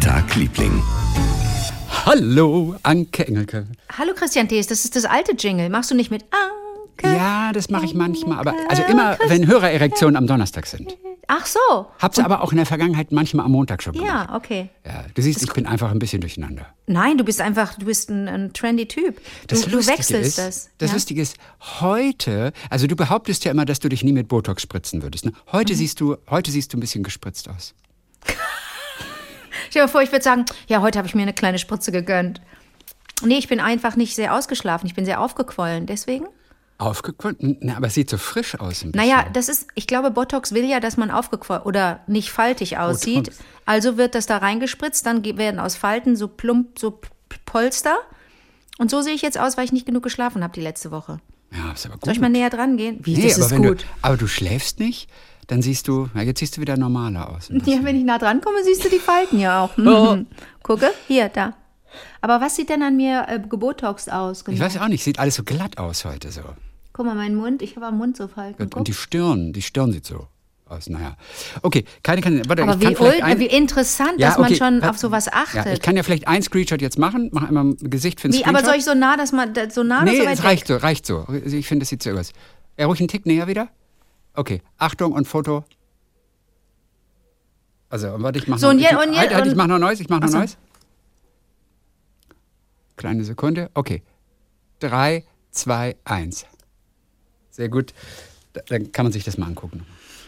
Tag, Liebling? Hallo, Anke Engelke. Hallo Christian Thees, das ist das alte Jingle. Machst du nicht mit Anke? Ja, das mache ich manchmal, aber also immer, wenn Hörererektionen am Donnerstag sind. Ach so. Hab's aber auch in der Vergangenheit manchmal am Montag schon gemacht. Ja, okay. Ja, du siehst, ich bin einfach ein bisschen durcheinander. Nein, du bist einfach, du bist ein, ein trendy Typ. Du, Das du Lustige wechselst ist, das. Das ja? Lustige ist, heute, also du behauptest ja immer, dass du dich nie mit Botox spritzen würdest. Ne? Heute Mhm. siehst du, heute siehst du ein bisschen gespritzt aus. Stell dir mal vor, ich würde sagen, ja, heute habe ich mir eine kleine Spritze gegönnt. Nee, ich bin einfach nicht sehr ausgeschlafen. Ich bin sehr aufgequollen. Deswegen? Aufgequollen? Na, aber es sieht so frisch aus ein bisschen. Naja, das ist, ich glaube, Botox will ja, dass man aufgequollen oder nicht faltig aussieht. Botox. Also wird das da reingespritzt, dann werden aus Falten so plump, so Polster. Und so sehe ich jetzt aus, weil ich nicht genug geschlafen habe die letzte Woche. Ja, ist aber gut. Soll ich mal näher dran gehen? Wie, nee, das aber ist gut. Du, aber du schläfst nicht, dann siehst du, ja, jetzt siehst du wieder normaler aus. Ja, wenn ich nah dran komme, siehst du die Falten ja auch. Oh. Mhm. Gucke, hier, da. Aber was sieht denn an mir äh, gebotoxt aus? Genau. Ich weiß auch nicht, sieht alles so glatt aus heute so. Guck mal, mein Mund, ich habe am Mund so Falten. Und, Guck. und die Stirn, die Stirn sieht so aus. Naja. Okay, keine kann. Warte, Aber ich wie, kann ein, wie interessant, Ja, dass man okay, schon wa- auf sowas achtet. Ja, ich kann ja vielleicht ein Screenshot jetzt machen. Mach einmal ein Gesicht für ein wie, Screenshot. aber soll ich so nah, dass man so nah Nee, so weit es weg? reicht so, reicht so. Ich finde, das sieht so aus. Ja, ruhig einen Tick näher wieder. Okay, Achtung und Foto. Also, und warte, ich mach So, noch, und ich, je- und je- halt, halt, ich und- mach noch Neues, ich mach noch. Neues. Kleine Sekunde. Okay. Drei, zwei, eins. Sehr gut. Da- Dann kann man sich das mal angucken.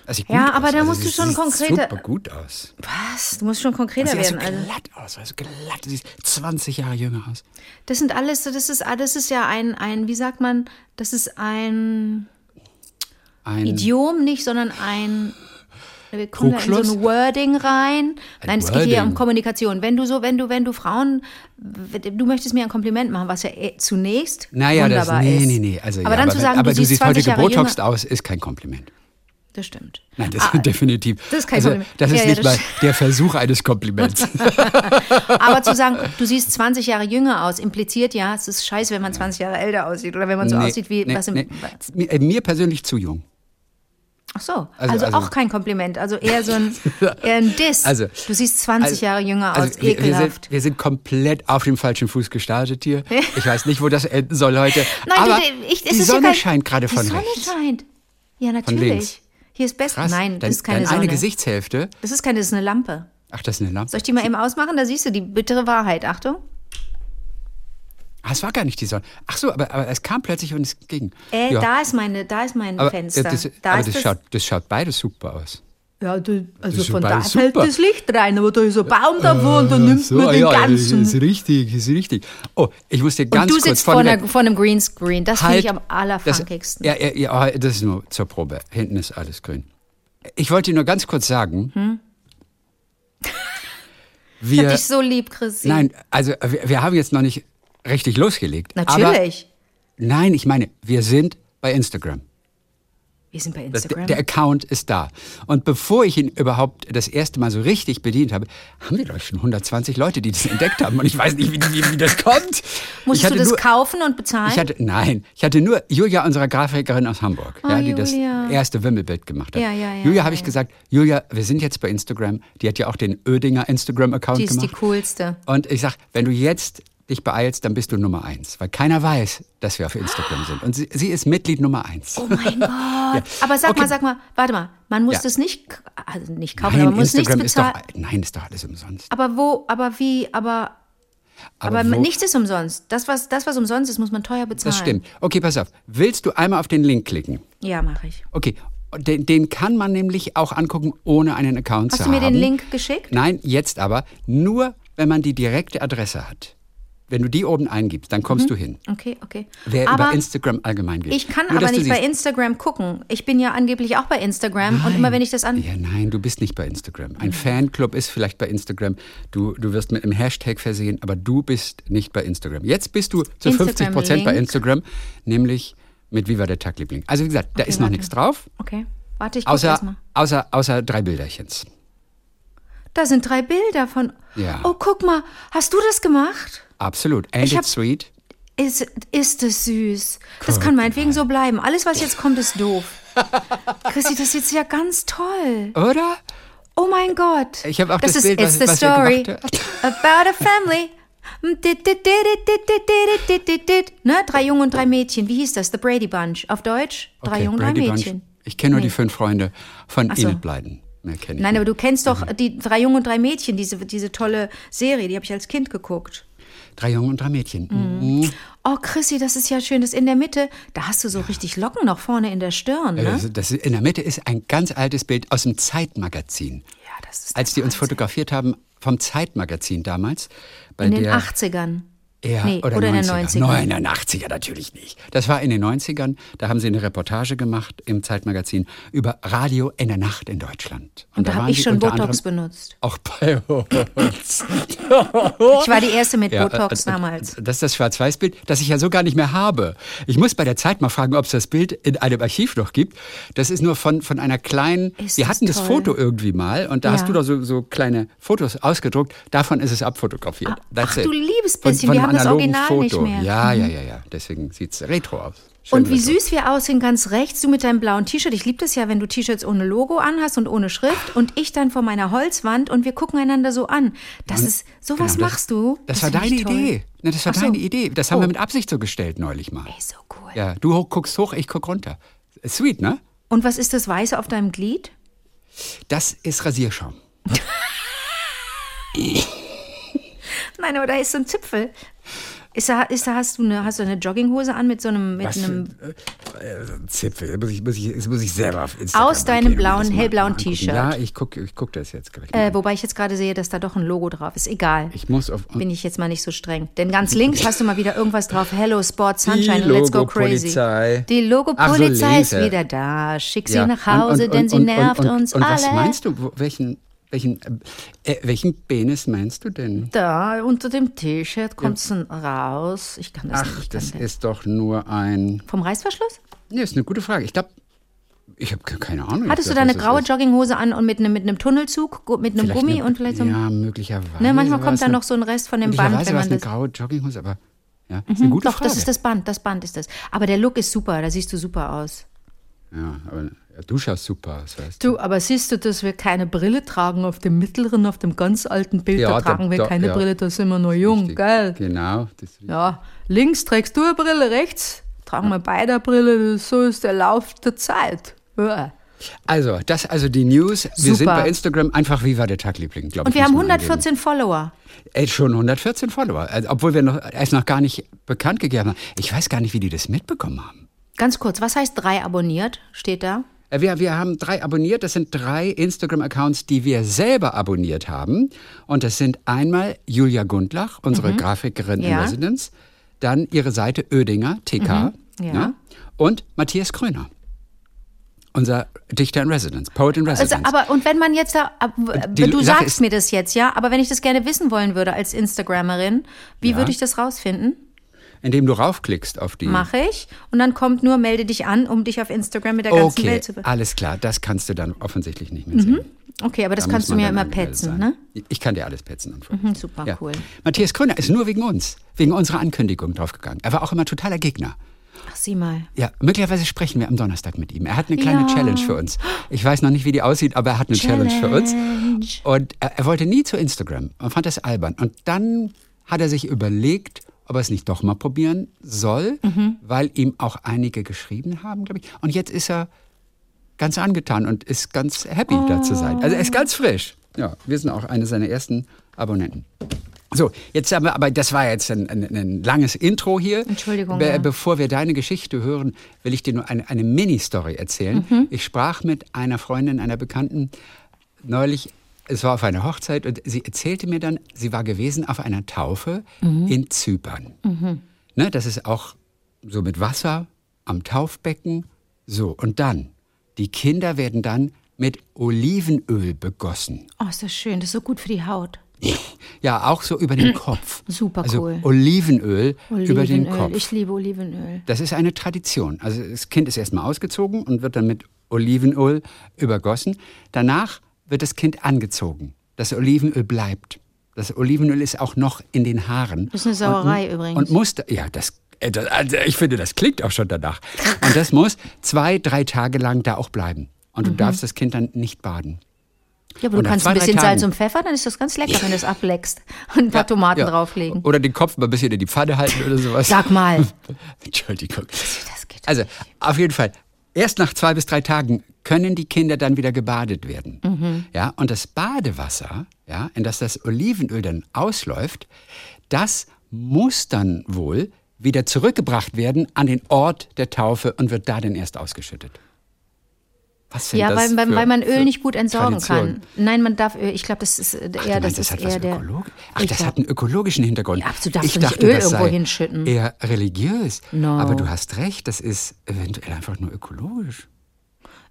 Sieht Ja, aber aus. da also, musst du schon sieht konkreter- super gut aus. Was? Du musst schon konkreter Sie sieht so werden. Also, glatt aus, also glatt. Sie sieht 20 Jahre jünger aus. das sind alles, das ist, ah, das ist ja ein, ein, wie sagt man, das ist ein Ein Idiom nicht, sondern ein wir kommen da in so ein Wording rein. Nein, es geht hier um Kommunikation. Wenn du so, wenn du, wenn du Frauen, du möchtest mir ein Kompliment machen, was ja eh zunächst Naja, das, wunderbar nee, ist. nee, nee. Also, aber ja, dann aber, zu sagen, aber du, du siehst heute 20 Jahre gebotoxt jünger, aus, ist kein Kompliment. das stimmt. Nein, das Ah, ist definitiv. das ist kein also, Kompliment. Das ist Ja, ja, nicht das mal der Versuch eines Kompliments. Aber zu sagen, du siehst 20 Jahre jünger aus, impliziert ja, es ist scheiße, wenn man 20 Jahre älter aussieht oder wenn man so Nee, aussieht wie nee, was im. nee. Äh, mir persönlich zu jung. Ach so, Also- also, also- auch kein Kompliment, also eher so ein, eher ein Diss. Also- du siehst 20 Also- Jahre jünger aus, Also wir, wir, ekelhaft. sind, wir sind komplett auf dem falschen Fuß gestartet hier. Ich weiß nicht, wo das enden soll heute. Nein, aber du, ich, die Sonne kein, scheint gerade von Die Sonne rechts. scheint. Ja, natürlich. Hier ist besser. Krass. Nein, das Dein- ist keine Sonne. eine Gesichtshälfte. Das ist keine, das ist eine Lampe. Ach, das ist eine Lampe. Soll ich die mal eben ausmachen? Da siehst du die bittere Wahrheit. Achtung. Ah, es war gar nicht die Sonne. Ach so, aber, aber es kam plötzlich und es ging. Äh, Ja. da ist meine, da ist mein aber, Fenster. ja, das, da aber das, das, schaut, das schaut beides super aus. ja, du, also Das von da beides fällt super. das Licht rein, aber da ist ein Baum davor und dann nimmst so, du den ja, ganzen. Ist richtig, ist richtig. Oh, ich muss dir ganz und du kurz sitzt vor, einer, vor einem Greenscreen. Das finde Halt, ich am das, allerfunkigsten. ja, ja, ja, oh, das ist nur zur Probe. Hinten ist alles grün. Ich wollte dir nur ganz kurz sagen. Hm? ich Wir, hab dich so lieb, Chrissy. nein, also wir, wir haben jetzt noch nicht richtig losgelegt. Natürlich. Aber, nein, ich meine, wir sind bei Instagram. Wir sind bei Das, Instagram. der Account ist da. Und bevor ich ihn überhaupt das erste Mal so richtig bedient habe, haben wir doch schon 120 Leute, die das entdeckt haben. Und ich weiß nicht, wie, wie, wie das kommt. ich Musstest hatte du das nur, kaufen und bezahlen? Ich hatte, nein, ich hatte nur Julia, unsere Grafikerin aus Hamburg, Ah, ja, die das Julia. erste Wimmelbild gemacht hat. Ja, ja, ja, Julia habe ich gesagt, Julia, wir sind jetzt bei Instagram. Die hat ja auch den Oedinger Instagram-Account die ist die gemacht. coolste. Und ich sag, wenn du jetzt dich beeilst, dann bist du Nummer eins. Weil keiner weiß, dass wir auf Instagram sind. Und sie, sie ist Mitglied Nummer eins. Oh mein Gott. Aber sag Okay. mal, sag mal, warte mal, man muss Ja. das nicht, also nicht kaufen, Nein, aber man muss nichts Instagram ist doch, bezahlen. nein, ist doch alles umsonst. Aber wo, aber wie, aber, aber, wo- nichts ist umsonst. Das was, das, was umsonst ist, muss man teuer bezahlen. Das stimmt. Okay, pass auf. Willst du einmal auf den Link klicken? Ja, mache ich. Okay. Den, den kann man nämlich auch angucken, ohne einen Account Hast zu du mir haben. den Link geschickt? Nein, jetzt aber nur, wenn man die direkte Adresse hat. Wenn du die oben eingibst, dann kommst du hin. Okay, okay. Wer Mhm. aber über Instagram allgemein geht. ich kann Nur, aber nicht bei Instagram gucken. Ich bin ja angeblich auch bei Instagram und immer wenn ich das an. Ja, nein, du bist nicht bei Instagram. Ein Fanclub ist vielleicht bei Instagram. Du, du wirst mit einem Hashtag versehen, aber du bist nicht bei Instagram. Jetzt bist du zu 50 Prozent bei. Instagram, nämlich mit Viva der Tagliebling. Also wie gesagt, da Okay, ist noch warte. nichts drauf, Okay, warte, ich gucke außer, erstmal. außer, außer drei Bilderchens. Da sind drei Bilder von. Ja. Oh, guck mal, hast du das gemacht? Absolut. Ain't Ich it hab- sweet? Ist, ist es süß. Das kann meinetwegen so bleiben. Alles, was jetzt kommt, ist doof. Chrissy, das ist jetzt ja ganz toll. Oder? Oh mein Gott. Ich habe auch das das ist Bild, It's was- the was story about a family. Ne? Drei Jungen und drei Mädchen. Wie hieß das? The Brady Bunch. Auf Deutsch? Drei Okay, Jungen und drei Brady Bunch. Mädchen. Ich kenne nur Nee. die fünf Freunde von so. Ich Nein, nicht. aber du kennst doch Mhm. die drei Jungen und drei Mädchen, diese, diese tolle Serie, die habe ich als Kind geguckt. Drei Junge und drei Mädchen. Mhm. Oh, Chrissy, das ist ja schön. Das in der Mitte, da hast du so richtig Locken noch vorne in der Stirn, ne? Das, das, in der Mitte ist ein ganz altes Bild aus dem Zeitmagazin. Ja, das ist Als die uns Wahnsinn. fotografiert haben vom Zeitmagazin damals. Bei In den der, 80ern. Ja, nee, oder, oder in den 90er. 90ern. Nein, in den 80er natürlich nicht. Das war in den 90ern. Da haben sie eine Reportage gemacht im Zeitmagazin über Radio in der Nacht in Deutschland. Und da waren habe ich schon Botox benutzt. Auch bei uns. Ich war die Erste mit Ja, Botox äh, äh, damals. Das ist das Schwarz-Weiß-Bild, das ich ja so gar nicht mehr habe. Ich muss bei der Zeit mal fragen, ob es das Bild in einem Archiv noch gibt. Das ist nur von, von einer kleinen. Ist wir das hatten das toll. Foto irgendwie mal und da Ja. hast du doch so, so kleine Fotos ausgedruckt. Davon ist es abfotografiert. Ach, it. du liebes Von- bisschen, von das analogen Foto. nicht mehr. Mhm. Ja, ja, ja, ja. Deswegen sieht es retro aus. Schön Und wie retro. süß wir aussehen, ganz rechts, du mit deinem blauen T-Shirt. Ich liebe das ja, wenn du T-Shirts ohne Logo anhast und ohne Schrift und ich dann vor meiner Holzwand und wir gucken einander so an. Das ist, sowas Genau, das- machst du. Das, war find ich deine. Idee. Ne, das war so. deine Idee. Das haben Oh. wir mit Absicht so gestellt neulich mal. Ey, so cool. Ja, du hoch, guckst hoch, ich guck runter. Sweet, ne? Und was ist das Weiße auf deinem Glied? Das ist Rasierschaum. Nein, aber da ist so ein Zipfel. Ist da, ist da, hast, du eine, hast du eine Jogginghose an mit so einem, mit Was für einem ein äh, Zipfel. Muss ich, muss, ich, das muss ich selber auf Instagram Aus deinem und blauen, hellblauen. T-Shirt. Ja, ich gucke ich guck das jetzt gleich. Äh, wobei ich jetzt gerade sehe, dass da doch ein Logo drauf ist. Egal. ich muss auf. Bin ich jetzt mal nicht so streng. Denn ganz links hast du mal wieder irgendwas drauf. Hello, Sport, Sunshine, let's go crazy. Logo-Polizei. Die Ach so, Logo-Polizei ist wieder da. Schick sie Ja, nach Hause, und- und- denn sie und- nervt und, und, uns und alle. was meinst du? Welchen, welchen, äh, welchen Penis meinst du denn? Da unter dem T-Shirt kommt es dann raus. Ich kann das Ach, nicht. Ich das ist doch nur ein. Vom Reißverschluss? Nee, ist eine gute Frage. Ich glaube, ich habe keine Ahnung. Hattest du was da eine das graue ist. Jogginghose an und mit einem, mit einem Tunnelzug, mit einem Vielleicht Gummi eine- und vielleicht so Ja, möglicherweise. ne, Manchmal kommt da noch so ein Rest von dem Band, wenn man eine graue Jogginghose, aber ja, ist eine gute Doch, Frage. das ist das Band, das Band ist das. Aber der Look ist super, da siehst du super aus. Ja, aber ja, du schaust super aus, weißt Du, aber siehst du, dass wir keine Brille tragen auf dem mittleren, auf dem ganz alten Bild, Ja, da da- tragen wir da- keine ja. Brille, da sind wir noch jung, Richtig. gell? Genau. Das, Ja, links trägst du eine Brille, rechts tragen wir beide eine Brille, so ist der Lauf der Zeit. Ja. Also, das also die News. Wir Super. sind bei Instagram einfach Wie war der Tagliebling, glaube ich. Und wir haben man 114 Follower. Ey, schon 114 Follower. Also, obwohl wir noch, es noch gar nicht bekannt gegeben haben. Ich weiß gar nicht, wie die das mitbekommen haben. Ganz kurz, was heißt drei abonniert? Steht da? Äh, Wir, wir haben drei abonniert. Das sind drei Instagram-Accounts, die wir selber abonniert haben. Und das sind einmal Julia Gundlach, unsere Grafikerin in Mhm. Ja. Residence. Dann ihre Seite Oedinger, TK. Mhm. Ja. ne? Und Matthias Kröner. Unser Dichter in Residence, Poet in Also, Residence. aber und wenn man jetzt da, Die du sagst mir das jetzt, ja, aber wenn ich das gerne wissen wollen würde als Instagrammerin, wie Ja. würde ich das rausfinden? Indem du raufklickst auf die. Mache ich. Und dann kommt nur, melde dich an, um dich auf Instagram mit der ganzen Okay, Welt zu alles klar. Das kannst du dann offensichtlich nicht mehr sehen. Okay, aber das Da kannst du mir immer petzen, ne? Ich kann dir alles petzen. Und Hm, super ja. cool. Matthias Kröner ist nur wegen uns, wegen unserer Ankündigung draufgegangen. Er war auch immer totaler Gegner. Ach, sieh mal. Ja, möglicherweise sprechen wir am Donnerstag mit ihm. Er hat eine kleine Ja. Challenge für uns. Ich weiß noch nicht, wie die aussieht, aber er hat eine Challenge, für uns. Challenge. Und er, er wollte nie zu Instagram und fand das albern. Und dann hat er sich überlegt, ob er es nicht doch mal probieren soll, Mhm. weil ihm auch einige geschrieben haben, glaube ich. Und jetzt ist er ganz angetan und ist ganz happy, da zu sein. Also er ist ganz frisch. Ja, wir sind auch eine seiner ersten Abonnenten. So, jetzt haben wir, aber das war jetzt ein, ein, ein langes Intro hier. Entschuldigung, Be ja. Bevor wir deine Geschichte hören, will ich dir nur eine, eine Mini-Story erzählen. Mhm. Ich sprach mit einer Freundin, einer Bekannten, neulich, es war auf einer Hochzeit und sie erzählte mir dann, sie war gewesen auf einer Taufe Mhm. in Zypern. Ne, das ist auch so mit Wasser am Taufbecken. So, und dann, die Kinder werden dann mit Olivenöl begossen. Oh, ist das schön. Das ist so gut für die Haut. Ja, auch so über den Kopf. Super also cool. Olivenöl, über den Olivenöl. Kopf. Ich liebe Olivenöl. Das ist eine Tradition. Also das Kind ist erstmal ausgezogen und wird dann mit Olivenöl übergossen. Danach wird das Kind angezogen. Das Olivenöl bleibt. Das Olivenöl ist auch noch in den Haaren. Das ist eine Sauerei und, übrigens. Und muss, ja, das, äh, das, also ich finde, das klingt auch schon danach. Und das muss zwei, drei Tage lang da auch bleiben. Und Mhm. du darfst das Kind dann nicht baden. Ja, aber Und du kannst zwei, ein bisschen Salz und Pfeffer, dann ist das ganz lecker, wenn du es ableckst. Und ein paar Tomaten Ja. drauflegen. Oder den Kopf mal ein bisschen in die Pfanne halten oder sowas. Sag mal. Entschuldigung. Also, auf jeden Fall. Erst nach zwei bis drei Tagen können die Kinder dann wieder gebadet werden. Mhm. Ja, und das Badewasser, ja, in das das Olivenöl dann ausläuft, das muss dann wohl wieder zurückgebracht werden an den Ort der Taufe und wird da dann erst ausgeschüttet. Was sind Ja, das weil, weil, weil man Öl nicht gut entsorgen Traditionen? kann. Nein, man darf Öl, ich glaube, das ist äh, Ach, eher, du das meinst, ist hat eher der. Ach, das hat einen ökologischen Hintergrund. Ja, du darfst ich nicht dachte, Öl das irgendwo hinschütten. Eher religiös. No. Aber du hast recht, das ist eventuell einfach nur ökologisch.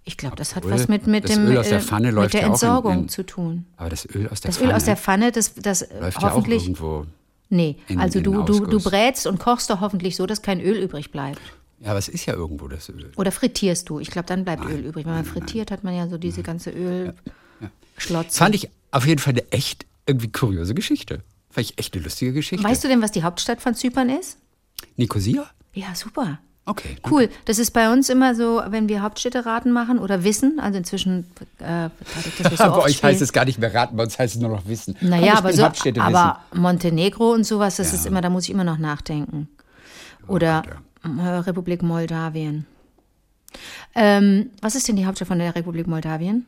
Ich glaube, das hat was mit, mit das dem Öl aus der äh, Pfanne mit läuft der ja auch in- Entsorgung in- zu tun. Aber das Öl aus der Das Pfanne Öl aus der Pfanne, das, das läuft ja auch hoffentlich. irgendwo. nee, in- also du, du, du brätst und kochst doch hoffentlich so, dass kein Öl übrig bleibt. Ja, aber es ist ja irgendwo das Öl. Oder frittierst du? Ich glaube, dann bleibt Öl übrig. Wenn man frittiert, hat man ja so diese ganze Öl. Schlotze. Fand ich auf jeden Fall eine echt irgendwie kuriose Geschichte. Fand ich echt eine lustige Geschichte. Weißt du denn, was die Hauptstadt von Zypern ist? Nicosia? Ja, super. Okay. Cool. Das ist bei uns immer so, wenn wir Hauptstädte-Raten machen oder wissen. Also inzwischen, äh, wir so Bei euch spielen. heißt es gar nicht mehr raten, bei uns heißt es nur noch wissen. Naja, aber so, aber Montenegro und sowas, das ist immer, da muss ich immer noch nachdenken. Oder Gott, äh, Republik Moldawien. Ähm, was ist denn die Hauptstadt von der Republik Moldawien?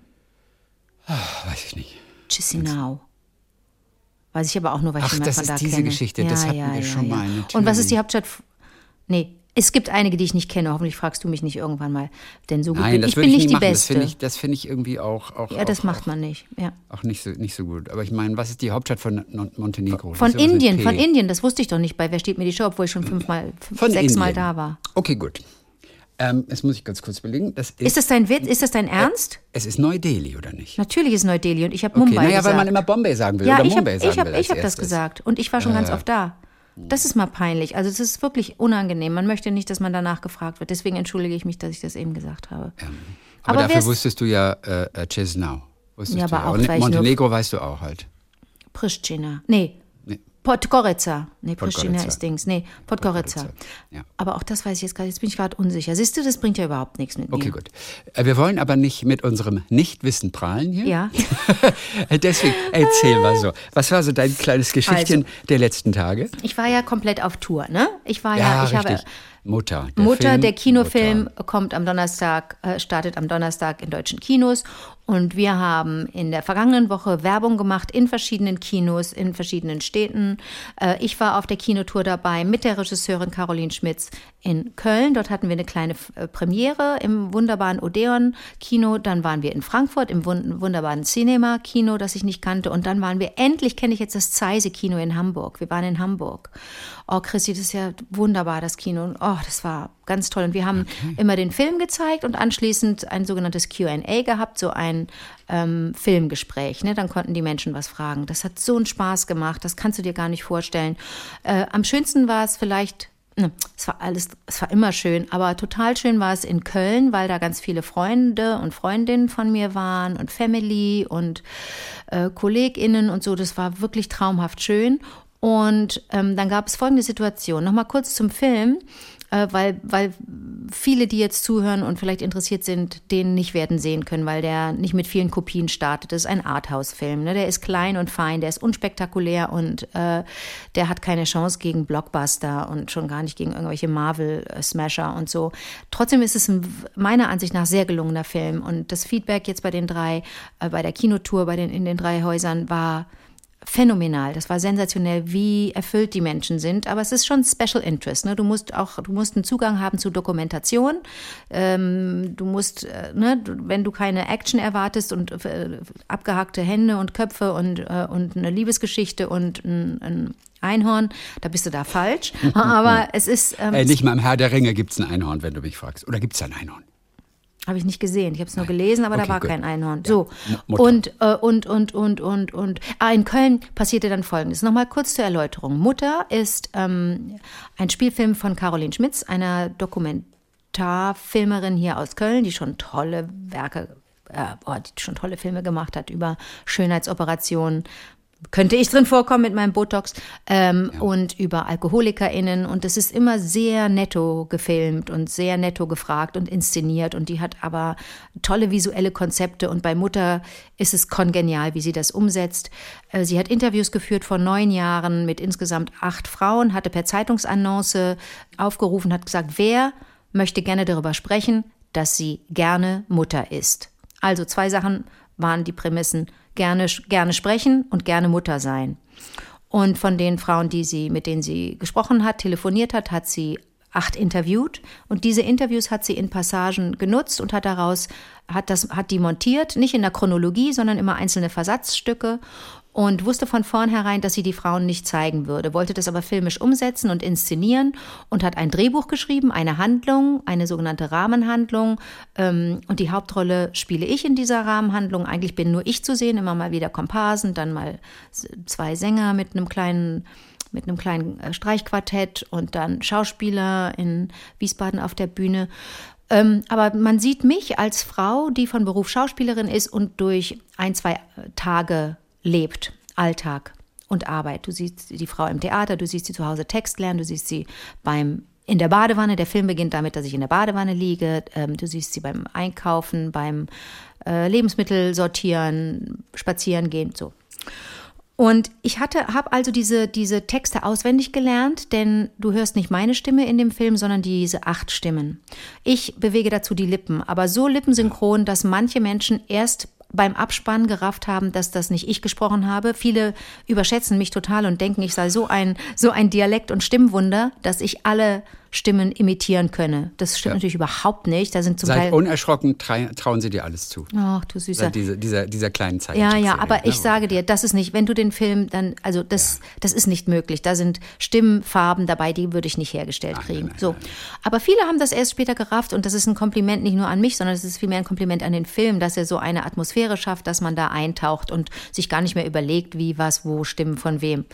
wissen. Weiß ich nicht. Chisinau. Weiß ich aber auch nur, weil ich Ach, jemanden das von ist da diese kenne. Geschichte, das hatten wir schon mal, Und was ist die. Hauptstadt? Nee, es gibt einige, die ich nicht kenne. Hoffentlich fragst du mich nicht irgendwann mal. Denn so gut Nein, bin das ich bin ich nicht die machen. Das Beste. finde ich, das finde ich irgendwie auch, auch, ja, das auch, macht man nicht. Ja. auch nicht, so, nicht so gut. Aber ich meine, was ist die Hauptstadt von Montenegro? Von Das Indien, von Indien, das wusste ich doch nicht bei Wer steht mir die Show, obwohl ich schon fünfmal, fünf, sechsmal da war. Okay, gut. Ähm, jetzt muss ich ganz kurz überlegen. Das ist, Ist das dein Witz? Ist das dein Ernst? es ist Neu-Delhi, oder nicht? Natürlich ist Neu-Delhi und ich habe Okay, Mumbai naja, gesagt. weil man immer Bombay sagen will ja, oder ich Mumbai habe sagen ich hab, will ich als hab das gesagt und ich war schon ganz oft da. Das ist mal peinlich. Also es ist wirklich unangenehm. Man möchte nicht, dass man danach gefragt wird. Deswegen entschuldige ich mich, dass ich das eben gesagt habe. Aber, Aber dafür wusstest du ja äh, äh. Wusstest Ja, aber auch, Und Montenegro weißt du auch halt. Pristina. Nee. Podgorica. Nee, Pristina ist Dings. Nee, Podgorica. Ja. Aber auch das weiß ich jetzt gerade. Jetzt bin ich gerade unsicher. Siehst du, das bringt ja überhaupt nichts mit Okay, mir. gut. Äh, Wir wollen aber nicht mit unserem Nichtwissen prahlen hier. Ja. Deswegen erzähl mal so. Was war so dein kleines Geschichtchen Also. der letzten Tage? Ich war ja komplett auf Tour, ne? Ich war ja, ich richtig. habe Mutter. Der Mutter, Film, der Kinofilm Mutter. kommt am Donnerstag, äh, startet am Donnerstag in deutschen Kinos. Und wir haben in der vergangenen Woche Werbung gemacht in verschiedenen Kinos, in verschiedenen Städten. Äh, ich war auf der Kinotour dabei mit der Regisseurin Caroline Schmitz in Köln. Dort hatten wir eine kleine äh, Premiere im wunderbaren Odeon-Kino. Dann waren wir in Frankfurt im wun wunderbaren Cinema-Kino, das ich nicht kannte. Und dann waren wir, endlich kenne ich jetzt das Zeise-Kino in Hamburg. Wir waren in Hamburg. Oh, Christi, das ist ja wunderbar, das Kino. Und, Oh, das war ganz toll. Und wir haben immer den Film gezeigt und anschließend ein sogenanntes QA gehabt, so ein ähm, Filmgespräch. Ne? Dann konnten die Menschen was fragen. Das hat so einen Spaß gemacht, das kannst du dir gar nicht vorstellen. Äh, am schönsten war es vielleicht ne, es war alles, es war immer schön, aber total schön war es in Köln, weil da ganz viele Freunde und Freundinnen von mir waren und Family und äh, KollegInnen und so. Das war wirklich traumhaft schön. Und ähm, dann gab es folgende Situation. Nochmal kurz zum Film, äh, weil, weil viele, die jetzt zuhören und vielleicht interessiert sind, den nicht werden sehen können, weil der nicht mit vielen Kopien startet. Das ist ein Arthouse-Film. Ne? Der ist klein und fein, der ist unspektakulär und äh, der hat keine Chance gegen Blockbuster und schon gar nicht gegen irgendwelche Marvel-Smasher und so. Trotzdem ist es ein meiner Ansicht nach sehr gelungener Film. Und das Feedback jetzt bei den drei, äh, bei der Kinotour bei den, in den drei Häusern war phänomenal. Das war sensationell, wie erfüllt die Menschen sind. Aber es ist schon Special Interest. Ne? Du musst auch, du musst einen Zugang haben zu Dokumentation. Ähm, du musst, äh, ne, wenn du keine Action erwartest und äh, abgehackte Hände und Köpfe und, äh, und eine Liebesgeschichte und ein, ein Einhorn, da bist du da falsch. Aber es ist, ähm, Ey, nicht mal im Herr der Ringe gibt es ein Einhorn, wenn du mich fragst. Oder gibt es ein Einhorn? Habe ich nicht gesehen. Ich habe es nur gelesen, aber Okay, da war gut. kein Einhorn. So. Und, äh, und, und, und, und, und. Ah, in Köln passierte dann Folgendes. Nochmal kurz zur Erläuterung. Mutter ist ähm, ein Spielfilm von Caroline Schmitz, einer Dokumentarfilmerin hier aus Köln, die schon tolle Werke, äh, oh, die schon tolle Filme gemacht hat über Schönheitsoperationen. Könnte ich drin vorkommen mit meinem Botox ähm, ja. und über AlkoholikerInnen und es ist immer sehr netto gefilmt und sehr netto gefragt und inszeniert und die hat aber tolle visuelle Konzepte und bei Mutter ist es kongenial, wie sie das umsetzt. Äh, sie hat Interviews geführt vor neun Jahren mit insgesamt acht Frauen, hatte per Zeitungsannonce aufgerufen, hat gesagt, wer möchte gerne darüber sprechen, dass sie gerne Mutter ist. Also zwei Sachen waren die Prämissen gerne, gerne sprechen und gerne Mutter sein. Und von den Frauen, die sie, mit denen sie gesprochen hat, telefoniert hat, hat sie acht interviewt und diese Interviews hat sie in Passagen genutzt und hat daraus hat das hat die montiert, nicht in der Chronologie, sondern immer einzelne Versatzstücke und wusste von vornherein, dass sie die Frauen nicht zeigen würde, wollte das aber filmisch umsetzen und inszenieren und hat ein Drehbuch geschrieben, eine Handlung, eine sogenannte Rahmenhandlung. Ähm, und die Hauptrolle spiele ich in dieser Rahmenhandlung. Eigentlich bin nur ich zu sehen, immer mal wieder Komparsen, dann mal zwei Sänger mit einem kleinen mit einem kleinen äh, Streichquartett und dann Schauspieler in Wiesbaden auf der Bühne. Ähm, aber man sieht mich als Frau, die von Beruf Schauspielerin ist und durch ein, zwei Tage lebt, Alltag und Arbeit. Du siehst die Frau im Theater, du siehst sie zu Hause Text lernen, du siehst sie beim in der Badewanne. Der Film beginnt damit, dass ich in der Badewanne liege. Ähm, du siehst sie beim Einkaufen, beim äh, Lebensmittel sortieren, spazieren gehen, so. Und ich hatte, habe also diese, diese Texte auswendig gelernt, denn du hörst nicht meine Stimme in dem Film, sondern diese acht Stimmen. Ich bewege dazu die Lippen, aber so lippensynchron, dass manche Menschen erst beim Abspann gerafft haben, dass das nicht ich gesprochen habe. Viele überschätzen mich total und denken, ich sei so ein, so ein Dialekt- und Stimmwunder, dass ich alle Stimmen imitieren könne. Das stimmt ja. natürlich überhaupt nicht. Da sind zum Seid Teil unerschrocken, trauen sie dir alles zu. Ach, du süßer. Seit dieser, dieser, dieser kleinen Zeit. Ja, ja, aber ne? ich sage dir, das ist nicht, wenn du den Film dann, also das, ja. das ist nicht möglich. Da sind Stimmfarben dabei, die würde ich nicht hergestellt nein, kriegen. Nein, nein, so. Aber viele haben das erst später gerafft und das ist ein Kompliment nicht nur an mich, sondern es ist vielmehr ein Kompliment an den Film, dass er so eine Atmosphäre schafft, dass man da eintaucht und sich gar nicht mehr überlegt, wie, was, wo, Stimmen von wem.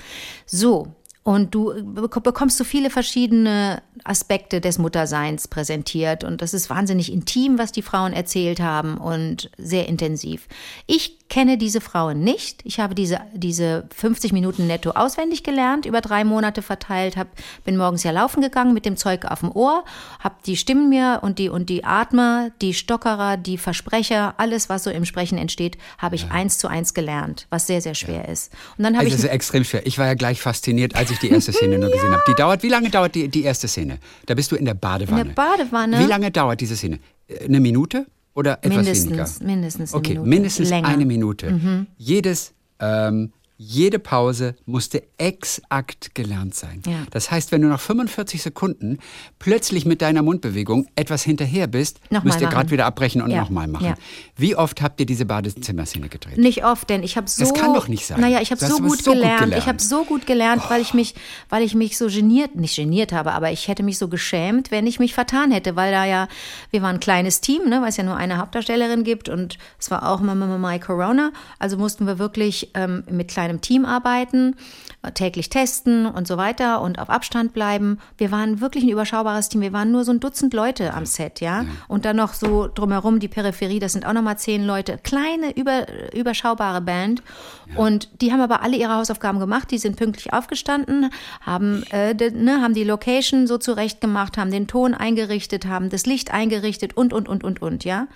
So, und du bekommst so viele verschiedene Aspekte des Mutterseins präsentiert. Und das ist wahnsinnig intim, was die Frauen erzählt haben und sehr intensiv. Ich kenne diese Frauen nicht. Ich habe diese, diese 50 Minuten netto auswendig gelernt, über drei Monate verteilt, hab, bin morgens ja laufen gegangen mit dem Zeug auf dem Ohr, habe die Stimmen mir und die, und die Atmer, die Stockerer, die Versprecher, alles, was so im Sprechen entsteht, habe ich ja. eins zu eins gelernt, was sehr, sehr schwer ja. ist. Und dann habe also ich. Das ist extrem schwer. Ich war ja gleich fasziniert, als ich die erste Szene nur gesehen habe. Die dauert, wie lange dauert die, die erste Szene? Da bist du in der Badewanne. In der Badewanne. Wie lange dauert diese Szene? Eine Minute? Oder etwas mindestens, weniger? Mindestens eine okay, Minute. mindestens Länger. eine Minute. Mhm. Jedes ähm, jede Pause musste exakt gelernt sein. Ja. Das heißt, wenn du nach 45 Sekunden plötzlich mit deiner Mundbewegung etwas hinterher bist, nochmal müsst ihr gerade wieder abbrechen und ja. nochmal machen. Ja. Wie oft habt ihr diese Badezimmerszene gedreht? Nicht oft, denn ich habe so. Das kann doch nicht sein. Naja, ich habe so, gut, so gelernt. gelernt. Ich habe so gut gelernt, oh. weil ich mich, weil ich mich so geniert, nicht geniert habe, aber ich hätte mich so geschämt, wenn ich mich vertan hätte, weil da ja, wir waren ein kleines Team, ne, weil es ja nur eine Hauptdarstellerin gibt und es war auch Mama My Corona. Also mussten wir wirklich ähm, mit kleinen kleinem Team arbeiten, äh, täglich testen und so weiter und auf Abstand bleiben. Wir waren wirklich ein überschaubares Team. Wir waren nur so ein Dutzend Leute am Set, ja. Und dann noch so drumherum die Peripherie, das sind auch nochmal zehn Leute. Kleine, über, überschaubare Band. Ja. Und die haben aber alle ihre Hausaufgaben gemacht. Die sind pünktlich aufgestanden, haben, äh, de, ne, haben die Location so zurecht gemacht, haben den Ton eingerichtet, haben das Licht eingerichtet und, und, und, und, und, ja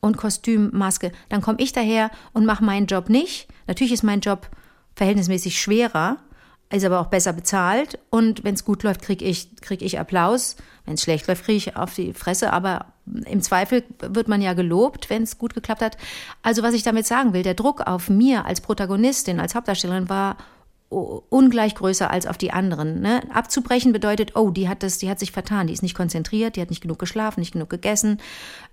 und Kostüm, Maske. Dann komme ich daher und mache meinen Job nicht. Natürlich ist mein Job verhältnismäßig schwerer, ist aber auch besser bezahlt. Und wenn es gut läuft, kriege ich, krieg ich Applaus. Wenn es schlecht läuft, kriege ich auf die Fresse. Aber im Zweifel wird man ja gelobt, wenn es gut geklappt hat. Also was ich damit sagen will, der Druck auf mir als Protagonistin, als Hauptdarstellerin war ungleich größer als auf die anderen. Ne? Abzubrechen bedeutet, oh, die hat das, die hat sich vertan, die ist nicht konzentriert, die hat nicht genug geschlafen, nicht genug gegessen.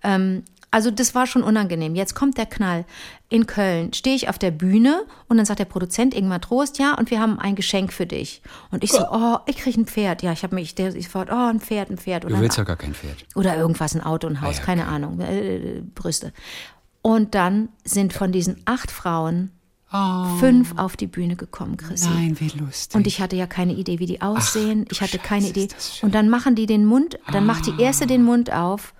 Ähm, also das war schon unangenehm. Jetzt kommt der Knall. In Köln stehe ich auf der Bühne und dann sagt der Produzent Ingmar Trost, ja, und wir haben ein Geschenk für dich. Und ich so, oh, ich kriege ein Pferd. Ja, ich habe mich, der ich fort, oh, ein Pferd, ein Pferd. Oder du willst ja gar kein Pferd. Oder irgendwas, ein Auto, ein Haus, ah, ja, keine okay. Ahnung, äh, Brüste. Und dann sind von diesen acht Frauen Oh. fünf auf die Bühne gekommen, Chrissy. Nein, wie lustig. Und ich hatte ja keine Idee, wie die aussehen. Ach, ich hatte Scheiße, keine Idee. Und dann machen die den Mund, dann macht die erste den Mund auf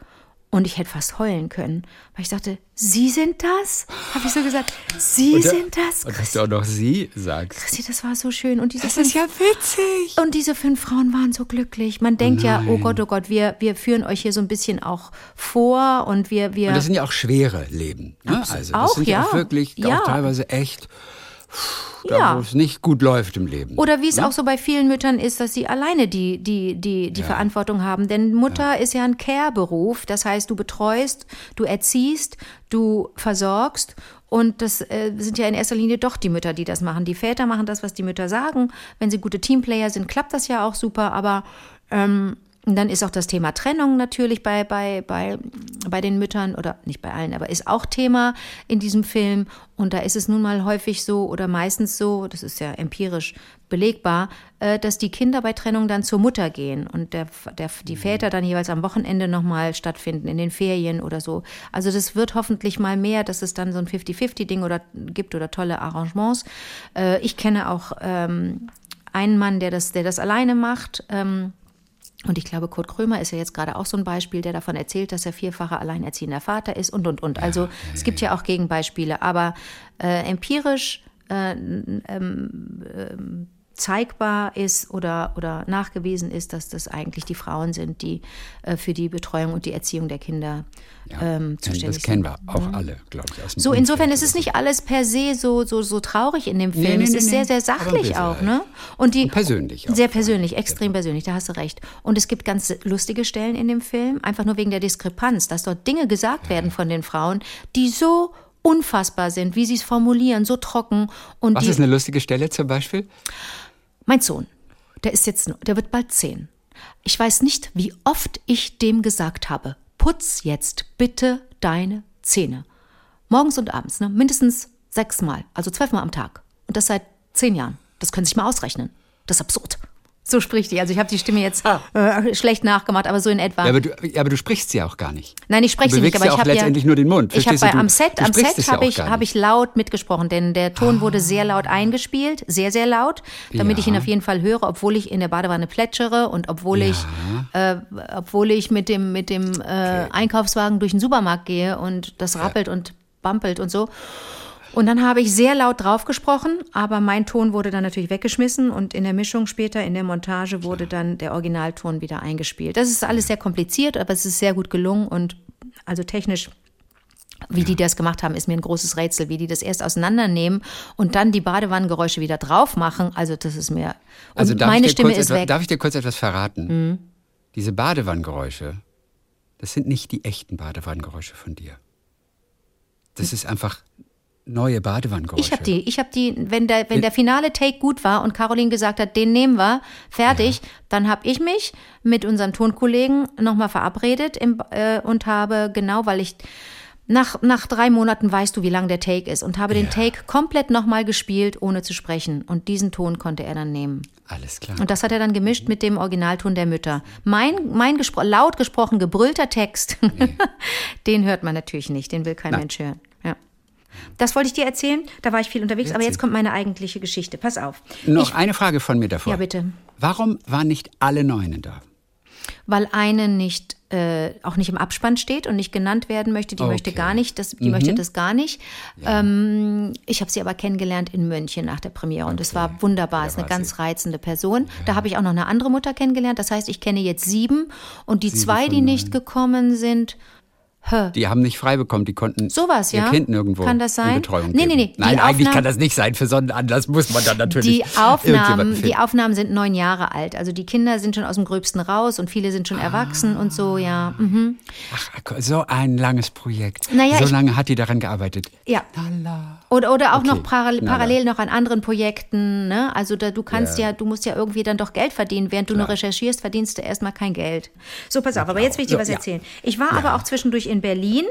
Und ich hätte fast heulen können, weil ich dachte, Sie sind das? Habe ich so gesagt, Sie da, sind das? Und dass du auch noch Sie sagst. Christi, das war so schön. Und diese Das fünf, ist ja witzig. und diese fünf Frauen waren so glücklich. Man denkt ja, oh Gott, oh Gott, wir, wir führen euch hier so ein bisschen auch vor und wir, wir Und das sind ja auch schwere Leben. Ne? Also das Auch, sind ja, ja. auch wirklich Ja. auch teilweise echt, da, Ja. wo es nicht gut läuft im Leben. Oder wie es auch so bei vielen Müttern ist, dass sie alleine die, die, die, die Verantwortung haben. Denn Mutter ist ja ein Care-Beruf. Das heißt, du betreust, du erziehst, du versorgst. Und das äh, sind ja in erster Linie doch die Mütter, die das machen. Die Väter machen das, was die Mütter sagen. Wenn sie gute Teamplayer sind, klappt das ja auch super. Aber ähm, dann ist auch das Thema Trennung natürlich bei, bei, bei, bei den Müttern oder nicht bei allen, aber ist auch Thema in diesem Film. Und da ist es nun mal häufig so oder meistens so, das ist ja empirisch belegbar, äh, dass die Kinder bei Trennung dann zur Mutter gehen und der, der, die Väter dann jeweils am Wochenende nochmal stattfinden, in den Ferien oder so. Also das wird hoffentlich mal mehr, dass es dann so ein 50-50-Ding oder gibt oder tolle Arrangements. Äh, ich kenne auch ähm, einen Mann, der das, der das alleine macht. Und ich glaube, Kurt Krömer ist ja jetzt gerade auch so ein Beispiel, der davon erzählt, dass er vierfacher alleinerziehender Vater ist und, und, und. Also es gibt ja auch Gegenbeispiele, aber äh, empirisch äh, ähm, ähm, zeigbar ist oder, oder nachgewiesen ist, dass das eigentlich die Frauen sind, die äh, für die Betreuung und die Erziehung der Kinder ähm, zuständig das kennen sind. wir auch alle, glaube ich. Aus dem So, insofern Umfeld ist es nicht alles per se so, so, so traurig in dem Film. Nee, nee, es nee, ist sehr, sehr sachlich auch, ne? Und die Und persönlich auch. Sehr persönlich, extrem persönlich, da hast du recht. Und es gibt ganz lustige Stellen in dem Film, einfach nur wegen der Diskrepanz, dass dort Dinge gesagt werden von den Frauen, die so unfassbar sind, wie sie es formulieren, so trocken. Und Was ist eine lustige Stelle zum Beispiel? Mein Sohn, der ist jetzt, der wird bald zehn. Ich weiß nicht, wie oft ich dem gesagt habe, putz jetzt bitte deine Zähne. Morgens und abends, ne? mindestens sechsmal, also zwölfmal am Tag. Und das seit zehn Jahren. Das können Sie sich mal ausrechnen. Das ist absurd. So spricht die. Also ich habe die Stimme jetzt äh, schlecht nachgemacht, aber so in etwa. Ja, aber, du, ja, aber du sprichst sie auch gar nicht. Nein, ich spreche sie nicht, aber ja ich habe ja letztendlich nur den Mund. Ich habe am Set, am Set ja habe auch ich, nicht. ich laut mitgesprochen, denn der Ton wurde sehr laut eingespielt, sehr sehr laut, damit ich ihn Ja. auf jeden Fall höre, obwohl ich in der Badewanne plätschere und obwohl ich, äh, obwohl ich mit dem mit dem äh, Einkaufswagen durch den Supermarkt gehe und das rappelt und bampelt und so. Und dann habe ich sehr laut drauf gesprochen, aber mein Ton wurde dann natürlich weggeschmissen und in der Mischung später, in der Montage, wurde dann der Originalton wieder eingespielt. Das ist alles sehr kompliziert, aber es ist sehr gut gelungen und also technisch wie die das gemacht haben, ist mir ein großes Rätsel, wie die das erst auseinandernehmen und dann die Badewannengeräusche wieder drauf machen. Also das ist mir. Und Also darf, meine Stimme ist etwa, weg. Mhm. darf ich dir kurz etwas verraten? Diese Badewannengeräusche, das sind nicht die echten Badewannengeräusche von dir. Das ist einfach neue Badewannengeräusche. Ich habe die, ich habe die, wenn der, wenn der finale Take gut war und Caroline gesagt hat, den nehmen wir, fertig, dann habe ich mich mit unserem Tonkollegen nochmal verabredet im, äh, und habe genau, weil ich nach, nach drei Monaten weißt du, wie lang der Take ist und habe den Take komplett nochmal gespielt, ohne zu sprechen. Und diesen Ton konnte er dann nehmen. Alles klar. Und das hat er dann gemischt mit dem Originalton der Mütter. Mein, mein gespro laut gesprochen, gebrüllter Text, den hört man natürlich nicht, den will kein Nein. Mensch hören. Ja. Das wollte ich dir erzählen, da war ich viel unterwegs, aber jetzt kommt meine eigentliche Geschichte. Pass auf. Noch eine Frage von mir davor. Ja, bitte. Warum waren nicht alle Neunen da? Weil eine nicht, äh, auch nicht im Abspann steht und nicht genannt werden möchte, die möchte Okay. gar nicht, das, die möchte das gar nicht. Ähm, ich habe sie aber kennengelernt in München nach der Premiere und es war wunderbar, ist eine ganz reizende Person. Da habe ich auch noch eine andere Mutter kennengelernt, das heißt, ich kenne jetzt sieben und die zwei, von die nicht gekommen sind, hä, Die haben nicht frei bekommen, die konnten Sowas, ihr ja? Kind nirgendwo Kann das sein? in Betreuung Nee, geben. nee, nee. Die Nein, eigentlich Aufnahmen- kann das nicht sein. Für so einen Anlass muss man dann natürlich Die Aufnahmen, die Aufnahmen sind neun Jahre alt. Also die Kinder sind schon aus dem Gröbsten raus und viele sind schon erwachsen und so, ja. Mhm. Ach, so ein langes Projekt. Naja, so lange hat die daran gearbeitet. Ja. Lala. Oder, oder auch Okay, noch paral na, parallel noch an anderen Projekten. Ne? Also da, du kannst ja. Ja. du musst ja irgendwie dann doch Geld verdienen. Während du nur recherchierst, verdienst du erstmal kein Geld. So, pass auf, aber jetzt will ich dir So, was ja. erzählen. Ich war aber auch zwischendurch in Berlin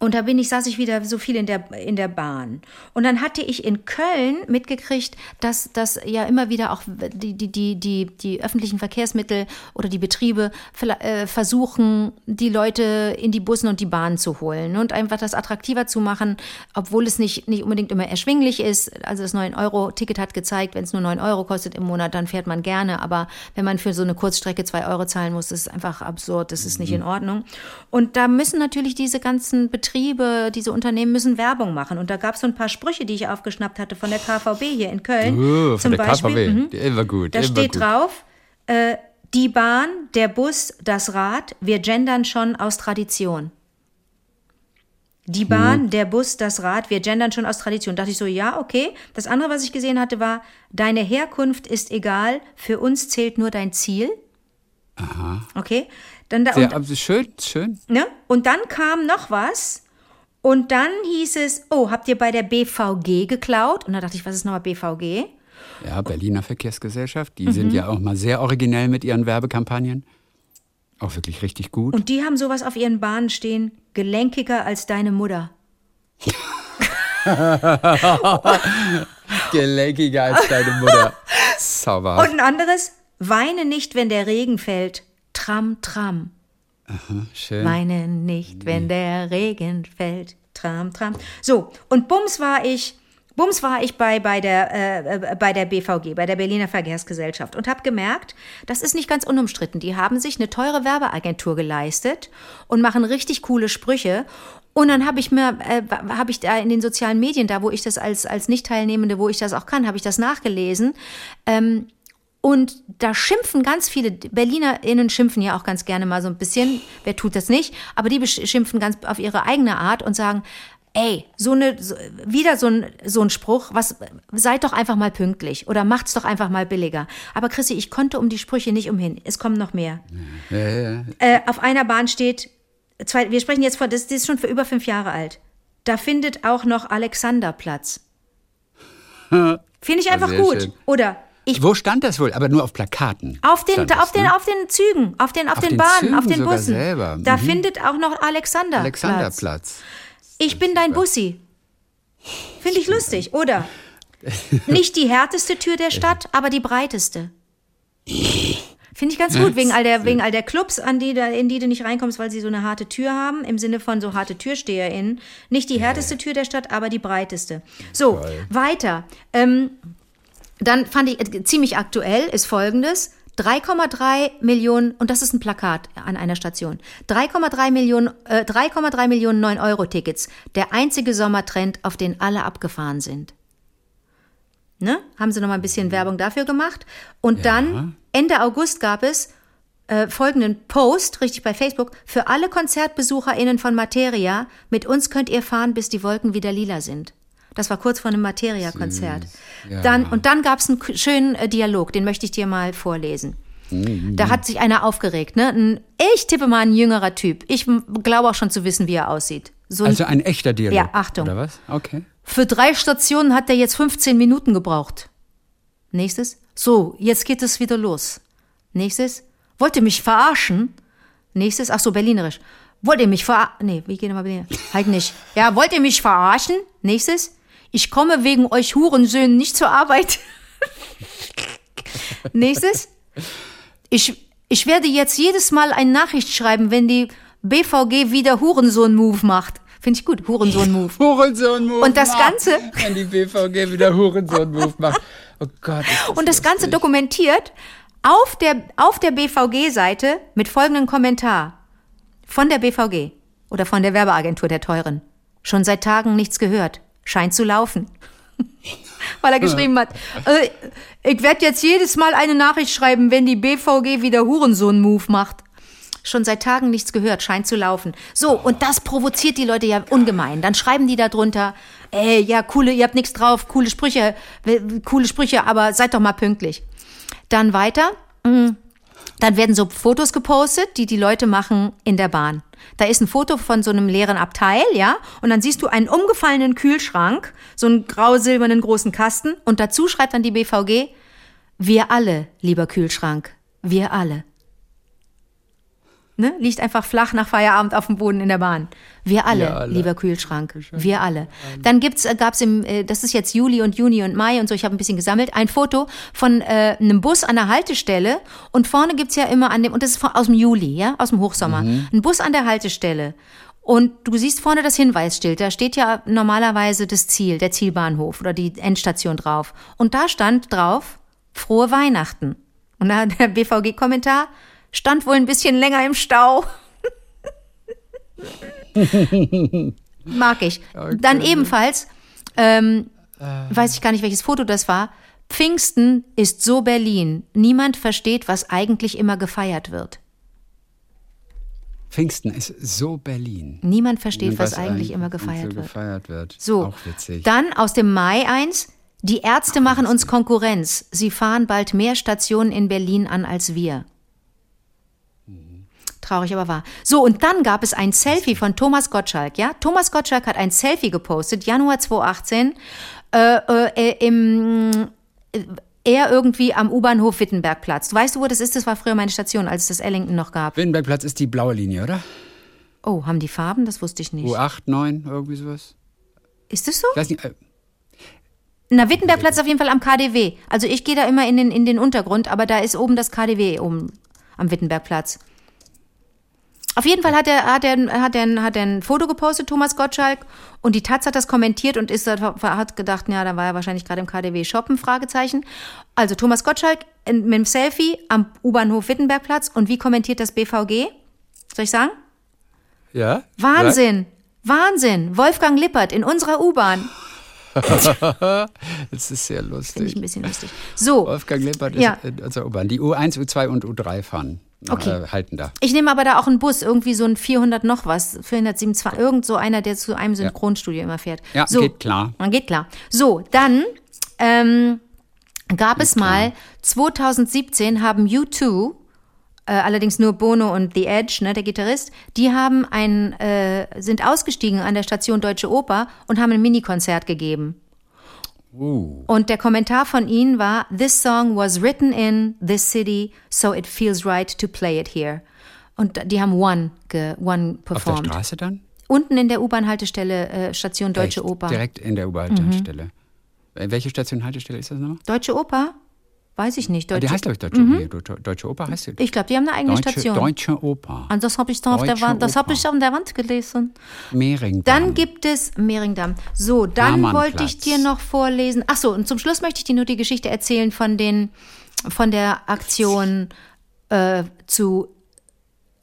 Und da bin ich, saß ich wieder so viel in der, in der Bahn. Und dann hatte ich in Köln mitgekriegt, dass, dass ja immer wieder auch die, die, die, die, die öffentlichen Verkehrsmittel oder die Betriebe äh, versuchen, die Leute in die Bussen und die Bahnen zu holen und einfach das attraktiver zu machen, obwohl es nicht, nicht unbedingt immer erschwinglich ist. Also das 9-Euro-Ticket hat gezeigt, wenn es nur 9 Euro kostet im Monat, dann fährt man gerne. Aber wenn man für so eine Kurzstrecke 2 Euro zahlen muss, ist einfach absurd, das ist nicht in Ordnung. Und da müssen natürlich diese ganzen Betriebe Betriebe, diese Unternehmen müssen Werbung machen. Und da gab es so ein paar Sprüche, die ich aufgeschnappt hatte von der KVB hier in Köln. Uh, zum der Beispiel. KVB. Mhm. Immer gut. Da immer steht gut. drauf, äh, die Bahn, der Bus, das Rad, wir gendern schon aus Tradition. Die Bahn, Mhm. der Bus, das Rad, wir gendern schon aus Tradition. Da dachte ich so, ja, okay. Das andere, was ich gesehen hatte, war, deine Herkunft ist egal, für uns zählt nur dein Ziel. Aha. Okay. Dann da, Sehr, und, schön, schön. Ne? Und dann kam noch was. Und dann hieß es, oh, habt ihr bei der BVG geklaut? Und da dachte ich, was ist nochmal BVG? Ja, Berliner Verkehrsgesellschaft, die Mhm. sind ja auch mal sehr originell mit ihren Werbekampagnen. Auch wirklich richtig gut. Und die haben sowas auf ihren Bahnen stehen, gelenkiger als deine Mutter. Gelenkiger als deine Mutter. Zauberhaft. Und ein anderes, weine nicht, wenn der Regen fällt. Tram, tram. Schön. Weine nicht, wenn der Regen fällt. Tram, tram. So, und bums war ich, bums war ich bei, bei, der, äh, äh, bei der BVG, bei der Berliner Verkehrsgesellschaft und habe gemerkt, das ist nicht ganz unumstritten. Die haben sich eine teure Werbeagentur geleistet und machen richtig coole Sprüche. Und dann habe ich mir, äh, habe ich da in den sozialen Medien, da wo ich das als, als Nicht-Teilnehmende, wo ich das auch kann, habe ich das nachgelesen. Ähm, und da schimpfen ganz viele, BerlinerInnen schimpfen ja auch ganz gerne mal so ein bisschen, wer tut das nicht, aber die schimpfen ganz auf ihre eigene Art und sagen, ey, so eine, so, wieder so ein, so ein Spruch, was, seid doch einfach mal pünktlich oder macht's doch einfach mal billiger. Aber Chrissy, ich konnte um die Sprüche nicht umhin. Es kommen noch mehr. Ja, ja. Äh, auf einer Bahn steht, zwei, wir sprechen jetzt von, das, das ist schon für über fünf Jahre alt. Da findet auch noch Alexander Platz. Finde ich einfach gut. schön. Oder ich Wo stand das wohl? Aber nur auf Plakaten. Auf den, stand auf, das, den, ne? auf den Zügen, auf den, auf, Auf den, den Bahnen, Zügen auf den Bussen. selber. Da Mhm. findet auch noch Alexander. Platz. Alexanderplatz. Ich bin dein Bussi. Finde ich lustig, oder? Nicht die härteste Tür der Stadt, aber die breiteste. Finde ich ganz gut, wegen all, der, wegen all der Clubs, an die, da- in die du nicht reinkommst, weil sie so eine harte Tür haben, im Sinne von so harte TürsteherInnen. Nicht die härteste Tür der Stadt, aber die breiteste. So, weiter. Ähm, dann fand ich äh, ziemlich aktuell ist folgendes. 3,3 Millionen, und das ist ein Plakat an einer Station. 3,3 Millionen, äh, 3,3 Millionen 9-Euro-Tickets. Der einzige Sommertrend, auf den alle abgefahren sind. Ne? Haben sie noch mal ein bisschen Werbung dafür gemacht. Und dann, Ende August gab es äh, folgenden Post, richtig bei Facebook, für alle KonzertbesucherInnen von Materia, mit uns könnt ihr fahren, bis die Wolken wieder lila sind. Das war kurz vor einem Materia-Konzert. Ja. Dann, und dann gab es einen schönen äh, Dialog, den möchte ich dir mal vorlesen. Da hat sich einer aufgeregt. Ne? Ein, ich tippe mal ein jüngerer Typ. Ich glaube auch schon zu wissen, wie er aussieht. So ein, Also ein echter Dialog. Ja, Achtung. Oder was? Okay. für drei Stationen hat er jetzt 15 Minuten gebraucht. Nächstes. So, jetzt geht es wieder los. Nächstes. Wollt ihr mich verarschen? Nächstes. Ach so, berlinerisch. Wollt ihr mich verarschen? Nee, wie geht nochmal Berliner? Halt nicht. Ja, wollt ihr mich verarschen? Nächstes. Ich komme wegen euch Hurensöhnen nicht zur Arbeit. Nächstes. Ich, ich werde jetzt jedes Mal eine Nachricht schreiben, wenn die BVG wieder Hurensohn-Move macht. Finde ich gut, Hurensohn-Move. Hurensohn-Move. Und das Ganze- Wenn die BVG wieder Hurensohn-Move macht. Oh Gott. ist Und das Ganze dokumentiert auf der, auf der BVG-Seite mit folgendem Kommentar. Von der BVG oder von der Werbeagentur der Teuren. Schon seit Tagen nichts gehört. Scheint zu laufen. Weil er geschrieben hat, äh, ich werde jetzt jedes Mal eine Nachricht schreiben, wenn die BVG wieder Hurensohn-Move macht. Schon seit Tagen nichts gehört, scheint zu laufen. So, und das provoziert die Leute ja ungemein. Dann schreiben die da drunter, ey, ja, coole, ihr habt nichts drauf, coole Sprüche, coole Sprüche, aber seid doch mal pünktlich. Dann weiter. mm, Dann werden so Fotos gepostet, die die Leute machen in der Bahn. Da ist ein Foto von so einem leeren Abteil, ja, und dann siehst du einen umgefallenen Kühlschrank, so einen grau-silbernen großen Kasten, und dazu schreibt dann die BVG, wir alle, lieber Kühlschrank, wir alle. Ne? Liegt einfach flach nach Feierabend auf dem Boden in der Bahn. Wir alle, Wir alle. lieber Kühlschrank. Wir alle. Dann gibt's, äh, gab's im, äh, das ist jetzt Juli und Juni und Mai und so, ich habe ein bisschen gesammelt, ein Foto von äh, einem Bus an der Haltestelle und vorne gibt's ja immer an dem, und das ist aus dem Juli, ja, aus dem Hochsommer, ein Bus an der Haltestelle. Und du siehst vorne das Hinweisschild, da steht ja normalerweise das Ziel, der Zielbahnhof oder die Endstation drauf. Und da stand drauf, frohe Weihnachten. Und da hat der BVG-Kommentar, stand wohl ein bisschen länger im Stau. Mag ich. Dann ebenfalls, ähm, weiß ich gar nicht, welches Foto das war. Pfingsten ist so Berlin. Niemand versteht, was eigentlich immer gefeiert wird. Pfingsten ist so Berlin. Niemand versteht, Und was eigentlich immer gefeiert so wird. gefeiert wird. So, Auch witzig. dann aus dem Mai eins. Die Ärzte machen uns Konkurrenz. Sie fahren bald mehr Stationen in Berlin an als wir. Traurig, aber wahr. So, und dann gab es ein Selfie von Thomas Gottschalk, ja? Thomas Gottschalk hat ein Selfie gepostet, Januar 2018, äh, äh, im, äh, er irgendwie am U-Bahnhof Wittenbergplatz. Weißt du, wo das ist? Das war früher meine Station, als es das Ellington noch gab. Wittenbergplatz ist die blaue Linie, oder? Oh, haben die Farben? Das wusste ich nicht. U8, 9, irgendwie sowas. Ist das so? Ich weiß nicht. Äh, Na, Wittenbergplatz auf jeden Fall am KDW. Also ich gehe da immer in den, in den Untergrund, aber da ist oben das KDW oben am Wittenbergplatz. Auf jeden Fall hat er, hat er, hat er, hat er ein Foto gepostet, Thomas Gottschalk, und die Taz hat das kommentiert und ist, hat gedacht, ja, da war er wahrscheinlich gerade im KDW shoppen, Fragezeichen. Also Thomas Gottschalk in- mit dem Selfie am U-Bahnhof Wittenbergplatz und wie kommentiert das BVG? Soll ich sagen? ja? Wahnsinn! Wahnsinn! Wolfgang Lippert in unserer U-Bahn. Das ist sehr Finde ich lustig. ein bisschen lustig. So, Wolfgang Lippert Ja. ist in unserer U-Bahn. Die U1, U2 und U3 fahren. Okay. Äh, halten da. Ich nehme aber da auch einen Bus, irgendwie so ein 400 noch was, 427, irgend so einer, der zu einem Synchronstudio immer fährt. Ja, so, geht klar. Man geht klar. So, dann ähm, gab es mal, 2017 haben U2, äh, allerdings nur Bono und The Edge, ne, der Gitarrist, die haben ein, äh, sind ausgestiegen an der Station Deutsche Oper und haben ein Minikonzert gegeben. Uh. Und der Kommentar von ihnen war, This song was written in this city, so it feels right to play it here. Und die haben One, ge, one Auf der. Straße dann? Unten in der U-Bahn-Haltestelle, äh, Station Deutsche Echt? Oper. Mhm. Direkt in der U-Bahn-Haltestelle. Äh, Welche Station Haltestelle ist das nochmal? Deutsche Oper? Weiß ich nicht. Ah, Die Deutsche, heißt, glaube ich, Deutsche, nee, Deutsche, Deutsche Oper heißt sie. ich glaube, die haben eine eigene Deutsche, Station. Deutsche Oper. Und das habe ich dann auf der Wand, das habe ich an der Wand gelesen. Mehringdamm. Dann gibt es Mehringdamm. So, dann wollte ich dir noch vorlesen. Ach so, und zum Schluss möchte ich dir nur die Geschichte erzählen von den von der Aktion äh, zu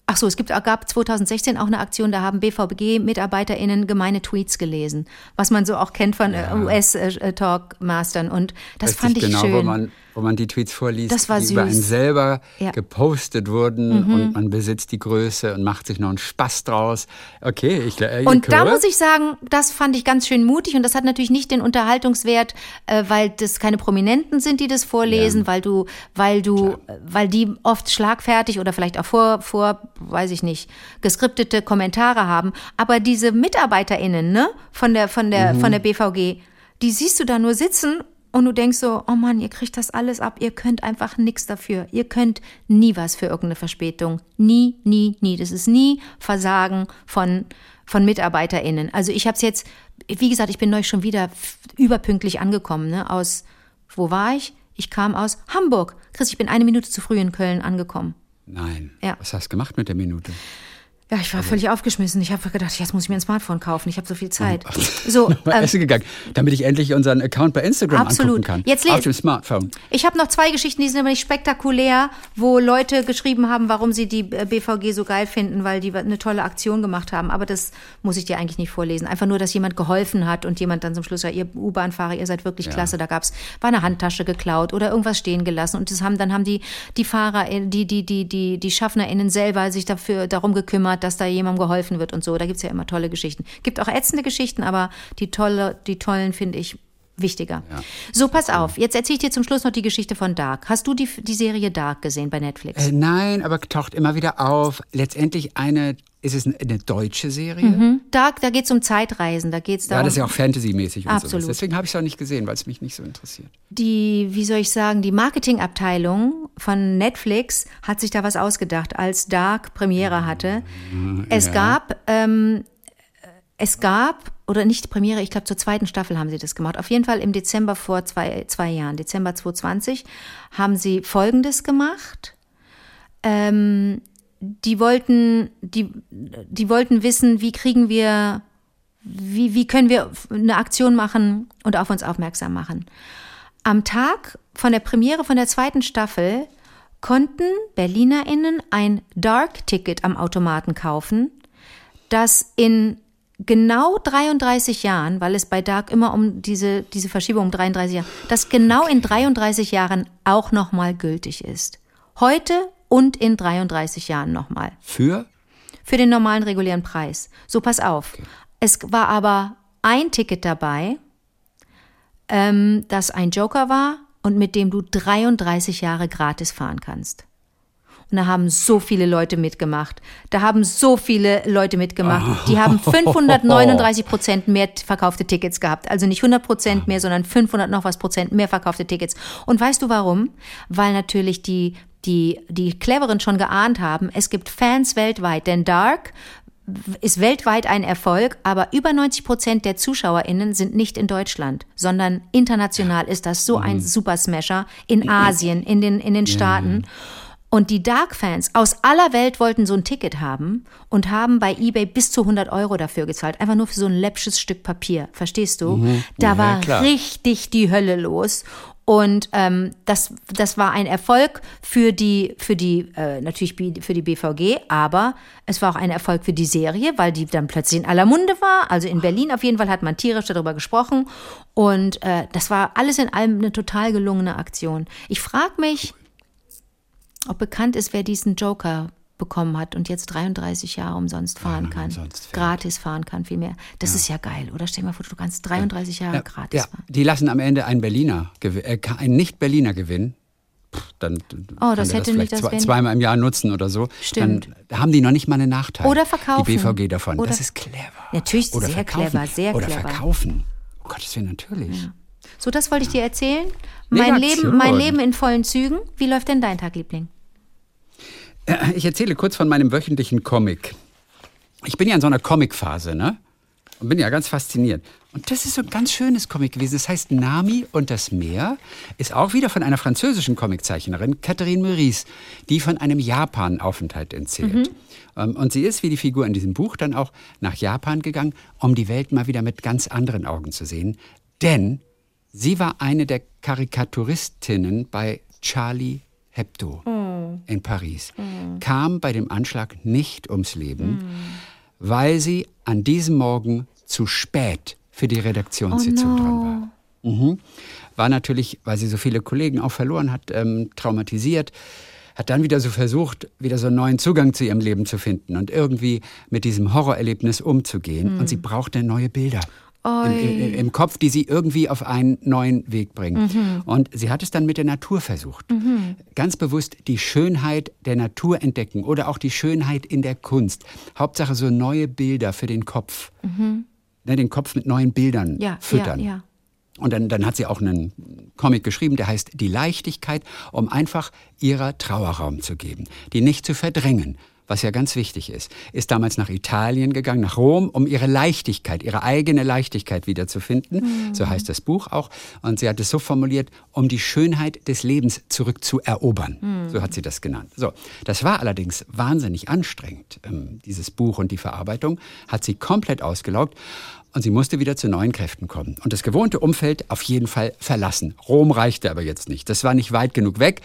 Ach so, es gibt, gab 2016 auch eine Aktion, da haben BVG-MitarbeiterInnen gemeine Tweets gelesen, was man so auch kennt von äh, US-Talkmastern. Und das Weiß fand ich genau, schön. Wo man, die Tweets vorliest, Das war die über einen selber Ja. Mhm. gepostet wurden und man besitzt die Größe und macht sich noch einen Spaß draus. Okay, ich äh, Und da muss ich sagen, das fand ich ganz schön mutig und das hat natürlich nicht den Unterhaltungswert, äh, weil das keine Prominenten sind, die das vorlesen, Ja. weil du, weil du, äh, weil die oft schlagfertig oder vielleicht auch vor, vor, weiß ich nicht, geskriptete Kommentare haben. Aber diese MitarbeiterInnen, ne, von der, von der, Mhm. von der BVG, die siehst du da nur sitzen und du denkst so, oh Mann, ihr kriegt das alles ab, ihr könnt einfach nichts dafür. Ihr könnt nie was für irgendeine Verspätung. Nie, nie, nie. Das ist nie Versagen von, von MitarbeiterInnen. Also ich habe es jetzt, wie gesagt, ich bin neulich schon wieder überpünktlich angekommen, ne, aus, wo war ich? Ich kam aus Hamburg. Chris, ich bin eine Minute zu früh in Köln angekommen. Nein. Ja. Was hast du gemacht mit der Minute? Ja, ich war völlig aufgeschmissen. Ich habe gedacht, jetzt muss ich mir ein Smartphone kaufen. Ich habe so viel Zeit. So, ähm, essen gegangen, damit ich endlich unseren Account bei Instagram Absolut. angucken kann. Jetzt Auf dem Smartphone. Ich habe noch zwei Geschichten, die sind aber nicht spektakulär, wo Leute geschrieben haben, warum sie die äh, BVG so geil finden, weil die eine tolle Aktion gemacht haben. Aber das muss ich dir eigentlich nicht vorlesen. Einfach nur, dass jemand geholfen hat und jemand dann zum Schluss, ja, ihr U-Bahn-Fahrer, ihr seid wirklich klasse. Da gab's, war eine Handtasche geklaut oder irgendwas stehen gelassen. Und das haben, dann haben die, die Fahrer, äh, die, die, die, die, die SchaffnerInnen selber sich dafür, darum gekümmert, dass da jemandem geholfen wird und so. Da gibt's ja immer tolle Geschichten. Gibt auch ätzende Geschichten, aber die tolle, die tollen finde ich wichtiger. So, pass auf. Jetzt erzähle ich dir zum Schluss noch die Geschichte von Dark. Hast du die, die Serie Dark gesehen bei Netflix? Äh, nein, aber taucht immer wieder auf. Letztendlich eine, ist es eine, deutsche Serie? Dark, da geht's um Zeitreisen. Da geht's Ja, darum, das ist ja auch Fantasy-mäßig und Absolut. sowas. Deswegen habe ich es auch nicht gesehen, weil es mich nicht so interessiert. die, wie soll ich sagen, die Marketingabteilung von Netflix hat sich da was ausgedacht, als Dark Premiere hatte. Es Ja. gab, ähm, es gab, oder nicht Premiere, ich glaube zur zweiten Staffel haben sie das gemacht. Auf jeden Fall im Dezember vor zwei, zwei Jahren, Dezember 2020, haben sie Folgendes gemacht. Ähm, die wollten, die, die wollten wissen, wie kriegen wir, wie, wie können wir eine Aktion machen und auf uns aufmerksam machen. Am Tag von der Premiere von der zweiten Staffel konnten BerlinerInnen ein Dark-Ticket am Automaten kaufen, das in genau 33 Jahren, weil es bei Dark immer um diese, diese Verschiebung um 33 Jahre, das genau in 33 Jahren auch nochmal gültig ist. Heute und in 33 Jahren nochmal. Für? Für den normalen regulären Preis. So, pass auf. Es war aber ein Ticket dabei, ähm, das ein Joker war und mit dem du 33 Jahre gratis fahren kannst. Und da haben so viele Leute mitgemacht. Da haben so viele Leute mitgemacht. Die haben 539 Prozent mehr verkaufte Tickets gehabt. Also nicht 100 Prozent mehr, sondern 500 noch was Prozent mehr verkaufte Tickets. Und weißt du warum? Weil natürlich die, die, die Cleveren schon geahnt haben, es gibt Fans weltweit. Denn Dark ist weltweit ein Erfolg, aber über 90 Prozent der ZuschauerInnen sind nicht in Deutschland, sondern international ist das so ein Super Smasher in Asien, in den, in den Staaten. Und die Dark-Fans aus aller Welt wollten so ein Ticket haben und haben bei eBay bis zu 100 Euro dafür gezahlt. Einfach nur für so ein läppsches Stück Papier. Verstehst du? Da Ja, war klar. richtig die Hölle los. Und ähm, das, das war ein Erfolg für die, für die äh, natürlich für die BVG, aber es war auch ein Erfolg für die Serie, weil die dann plötzlich in aller Munde war. Also in Berlin auf jeden Fall hat man tierisch darüber gesprochen. Und äh, das war alles in allem eine total gelungene Aktion. Ich frage mich, ob bekannt ist, wer diesen Joker bekommen hat und jetzt 33 Jahre umsonst fahren kann. umsonst gratis fahren kann, vielmehr. Das ist ja geil, oder? Stell dir mal vor, du kannst 33 Jahre gratis Ja, fahren. die lassen am Ende einen Berliner, äh, einen Nicht-Berliner gewinnen. Dann Oh, das hätte vielleicht nicht das zwei, zweimal im Jahr nutzen oder so. Stimmt. Dann haben die noch nicht mal einen Nachteil. Oder verkaufen. Die BVG davon. Oder- das ist clever. Natürlich, Oder sehr verkaufen. clever, sehr Oder clever. verkaufen. Oh Gottes Willen, natürlich. So, das wollte ich dir erzählen. Mein Leben, mein. Leben in vollen Zügen. Wie läuft denn dein Tag, Liebling? Ich erzähle kurz von meinem wöchentlichen Comic. Ich bin ja in so einer Comic-Phase, ne? Und bin ja ganz fasziniert. Und das ist so ein ganz schönes Comic gewesen. Das heißt Nami und das Meer. Ist auch wieder von einer französischen Comiczeichnerin, Catherine Meurice, die von einem Japan-Aufenthalt erzählt. Ähm, Und sie ist, wie die Figur in diesem Buch, dann auch nach Japan gegangen, um die Welt mal wieder mit ganz anderen Augen zu sehen. Denn sie war eine der Karikaturistinnen bei Charlie Hebdo in Paris, kam bei dem Anschlag nicht ums Leben, weil sie an diesem Morgen zu spät für die Redaktionssitzung dran war. Mhm. War natürlich, weil sie so viele Kollegen auch verloren hat, ähm, traumatisiert. Hat dann wieder so versucht, wieder so einen neuen Zugang zu ihrem Leben zu finden und irgendwie mit diesem Horrorerlebnis umzugehen. Und sie brauchte neue Bilder. Im, im, Im Kopf, die sie irgendwie auf einen neuen Weg bringen. Und sie hat es dann mit der Natur versucht. Ganz bewusst die Schönheit der Natur entdecken oder auch die Schönheit in der Kunst. Hauptsache so neue Bilder für den Kopf. Ne, den Kopf mit neuen Bildern Ja, füttern. ja, ja. Und dann, dann hat sie auch einen Comic geschrieben, der heißt Die Leichtigkeit, um einfach ihrer Trauer Raum zu geben, die nicht zu verdrängen, was ja ganz wichtig ist. Ist damals nach Italien gegangen, nach Rom, um ihre Leichtigkeit, ihre eigene Leichtigkeit wiederzufinden. So heißt das Buch auch. Und sie hat es so formuliert, um die Schönheit des Lebens zurückzuerobern. So hat sie das genannt. So, das war allerdings wahnsinnig anstrengend, ähm, dieses Buch und die Verarbeitung, hat sie komplett ausgelaugt. Und sie musste wieder zu neuen Kräften kommen. Und das gewohnte Umfeld auf jeden Fall verlassen. Rom reichte aber jetzt nicht. Das war nicht weit genug weg.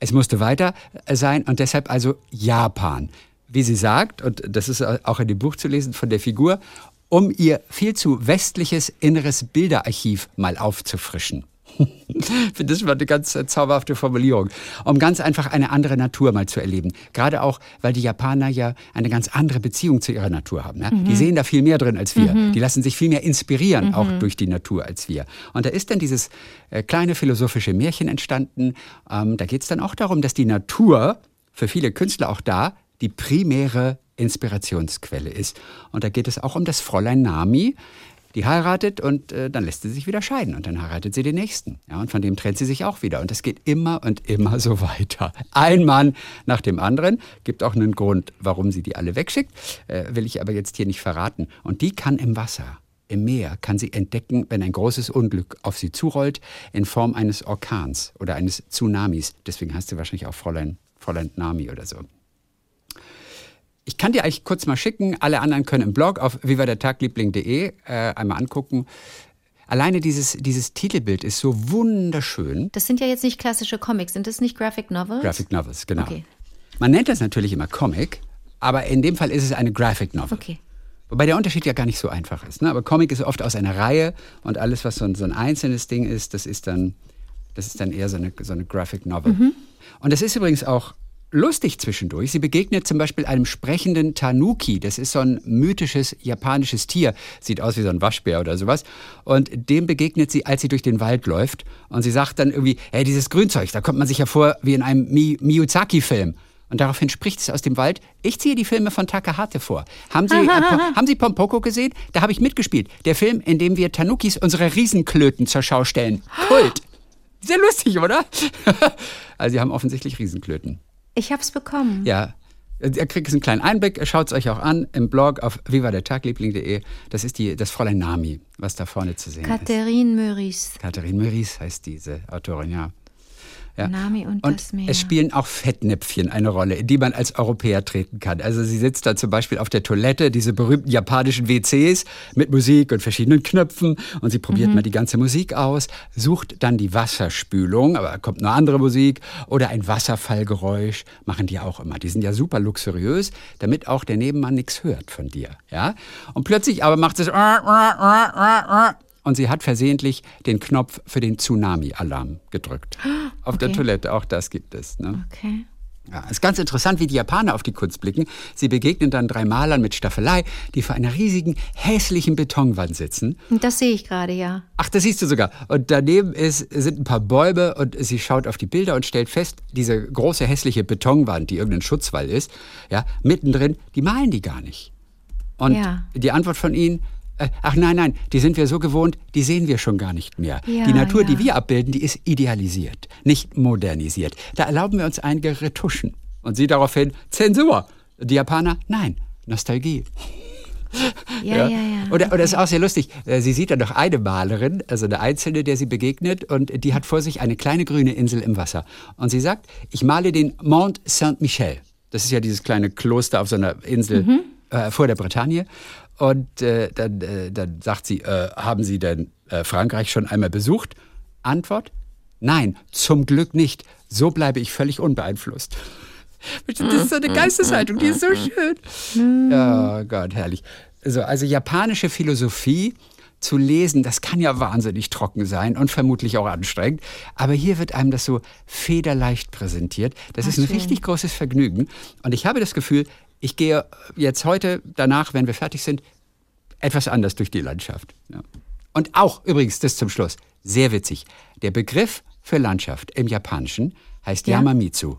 Es musste weiter äh, sein und deshalb also Japan. Wie sie sagt, und das ist auch in dem Buch zu lesen von der Figur, um ihr viel zu westliches inneres Bilderarchiv mal aufzufrischen. Ich finde, das war eine ganz zauberhafte Formulierung. Um ganz einfach eine andere Natur mal zu erleben. Gerade auch, weil die Japaner ja eine ganz andere Beziehung zu ihrer Natur haben. Ja? Die sehen da viel mehr drin als wir. Die lassen sich viel mehr inspirieren, auch durch die Natur als wir. Und da ist dann dieses äh, kleine philosophische Märchen entstanden. Ähm, da geht es dann auch darum, dass die Natur für viele Künstler auch da die primäre Inspirationsquelle ist. Und da geht es auch um das Fräulein Nami, Die heiratet und äh, dann lässt sie sich wieder scheiden und dann heiratet sie den nächsten. Ja, und von dem trennt sie sich auch wieder. Und das geht immer und immer so weiter. Ein Mann nach dem anderen. Gibt auch einen Grund, warum sie die alle wegschickt. Äh, will ich aber jetzt hier nicht verraten. Und die kann im Wasser im Meer kann sie entdecken, wenn ein großes Unglück auf sie zurollt, in Form eines Orkans oder eines Tsunamis. Deswegen heißt sie wahrscheinlich auch Fräulein, Fräulein Nami oder so. Ich kann dir eigentlich kurz mal schicken. Alle anderen können im Blog auf vivadertagliebling.de äh, einmal angucken. Alleine dieses, dieses Titelbild ist so wunderschön. Das sind ja jetzt nicht klassische Comics, sind das nicht Graphic Novels? Graphic Novels, genau. Okay. Man nennt das natürlich immer Comic, aber in dem Fall ist es eine Graphic Novel. Okay. Wobei der Unterschied ja gar nicht so einfach ist. Ne? Aber Comic ist oft aus einer Reihe und alles, was so ein, so ein einzelnes Ding ist, das ist dann, das ist dann eher so eine, so eine Graphic Novel. Mhm. Und das ist übrigens auch lustig zwischendurch. Sie begegnet zum Beispiel einem sprechenden Tanuki. Das ist so ein mythisches japanisches Tier. Sieht aus wie so ein Waschbär oder sowas. Und dem begegnet sie, als sie durch den Wald läuft. Und sie sagt dann irgendwie, hey, dieses Grünzeug, da kommt man sich ja vor wie in einem Mi Miyazaki-Film. Und daraufhin spricht es aus dem Wald, ich ziehe die Filme von Takahate vor. Haben Sie, äh, haben Sie Pompoko gesehen? Da habe ich mitgespielt. Der Film, in dem wir Tanukis unsere Riesenklöten zur Schau stellen. Kult. Sehr lustig, oder? also Sie haben offensichtlich Riesenklöten. Ich habe es bekommen. Ja. Ihr kriegt einen kleinen Einblick, schaut es euch auch an im Blog auf vivadertagliebling.de. Das ist die, das Fräulein Nami, was da vorne zu sehen Catherine ist. Catherine Meurice. Catherine Meurice heißt diese Autorin, ja. Ja. Nami und, und das Meer. Es spielen auch Fettnäpfchen eine Rolle, in die man als Europäer treten kann. Also sie sitzt da zum Beispiel auf der Toilette, diese berühmten japanischen WCs mit Musik und verschiedenen Knöpfen und sie probiert mhm. mal die ganze Musik aus, sucht dann die Wasserspülung, aber kommt nur andere Musik oder ein Wasserfallgeräusch, machen die auch immer. Die sind ja super luxuriös, damit auch der Nebenmann nichts hört von dir. Ja? Und plötzlich aber macht es und sie hat versehentlich den Knopf für den Tsunami-Alarm gedrückt. Auf okay. der Toilette, auch das gibt es. Ne? Okay. Ja, ist ganz interessant, wie die Japaner auf die Kunst blicken. Sie begegnen dann drei Malern mit Staffelei, die vor einer riesigen, hässlichen Betonwand sitzen. Das sehe ich gerade, ja. Ach, das siehst du sogar. Und daneben ist, sind ein paar Bäume und sie schaut auf die Bilder und stellt fest, diese große, hässliche Betonwand, die irgendein Schutzwall ist, ja, mittendrin, die malen die gar nicht. Und ja. die Antwort von ihnen, ach nein, nein, die sind wir so gewohnt, die sehen wir schon gar nicht mehr. Ja, die Natur, ja. die wir abbilden, die ist idealisiert, nicht modernisiert. Da erlauben wir uns einige Retuschen. Und sie daraufhin, Zensur. Die Japaner, nein, Nostalgie. Ja, ja, ja. Oder, okay. oder ist auch sehr lustig. Äh, sie sieht dann noch eine Malerin, also eine Einzelne, der sie begegnet, und die hat vor sich eine kleine grüne Insel im Wasser. Und sie sagt, ich male den Mont Saint-Michel. Das ist ja dieses kleine Kloster auf so einer Insel mhm. äh, vor der Bretagne. Und äh, dann, äh, dann sagt sie, äh, haben Sie denn äh, Frankreich schon einmal besucht? Antwort, nein, zum Glück nicht. So bleibe ich völlig unbeeinflusst. Das ist so eine Geisteshaltung, die ist so schön. Oh Gott, herrlich. So, also japanische Philosophie zu lesen, das kann ja wahnsinnig trocken sein und vermutlich auch anstrengend. Aber hier wird einem das so federleicht präsentiert. Das Ach, ist ein schön. richtig großes Vergnügen. Und ich habe das Gefühl, ich gehe jetzt heute, danach, wenn wir fertig sind, etwas anders durch die Landschaft. Ja. Und auch übrigens, das zum Schluss, sehr witzig. Der Begriff für Landschaft im Japanischen heißt ja? Yamamitsu.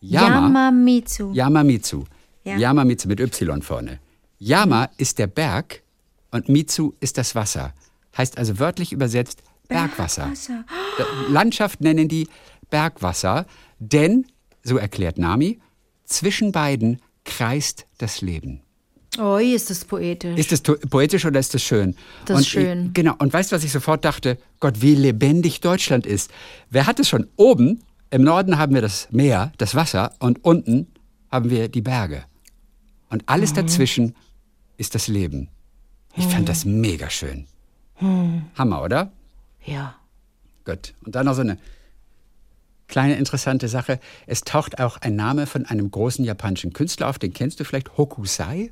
Yama, Yamamitsu. Yamamitsu. Ja. Yamamitsu mit Y vorne. Yama ist der Berg und Mitsu ist das Wasser. Heißt also wörtlich übersetzt Bergwasser. Bergwasser. Landschaft nennen die Bergwasser, denn, so erklärt Nami, zwischen beiden kreist das Leben. Oh, ist das poetisch. Ist das poetisch oder ist das schön? Das ist schön. Ich, genau. Und weißt du, was ich sofort dachte? Gott, wie lebendig Deutschland ist. Wer hat es schon? Oben, im Norden haben wir das Meer, das Wasser und unten haben wir die Berge. Und alles mhm. dazwischen ist das Leben. Ich mhm. fand das mega schön. Mhm. Hammer, oder? Ja. Gut. Und dann noch so eine Kleine interessante Sache, es taucht auch ein Name von einem großen japanischen Künstler auf, den kennst du vielleicht, Hokusai.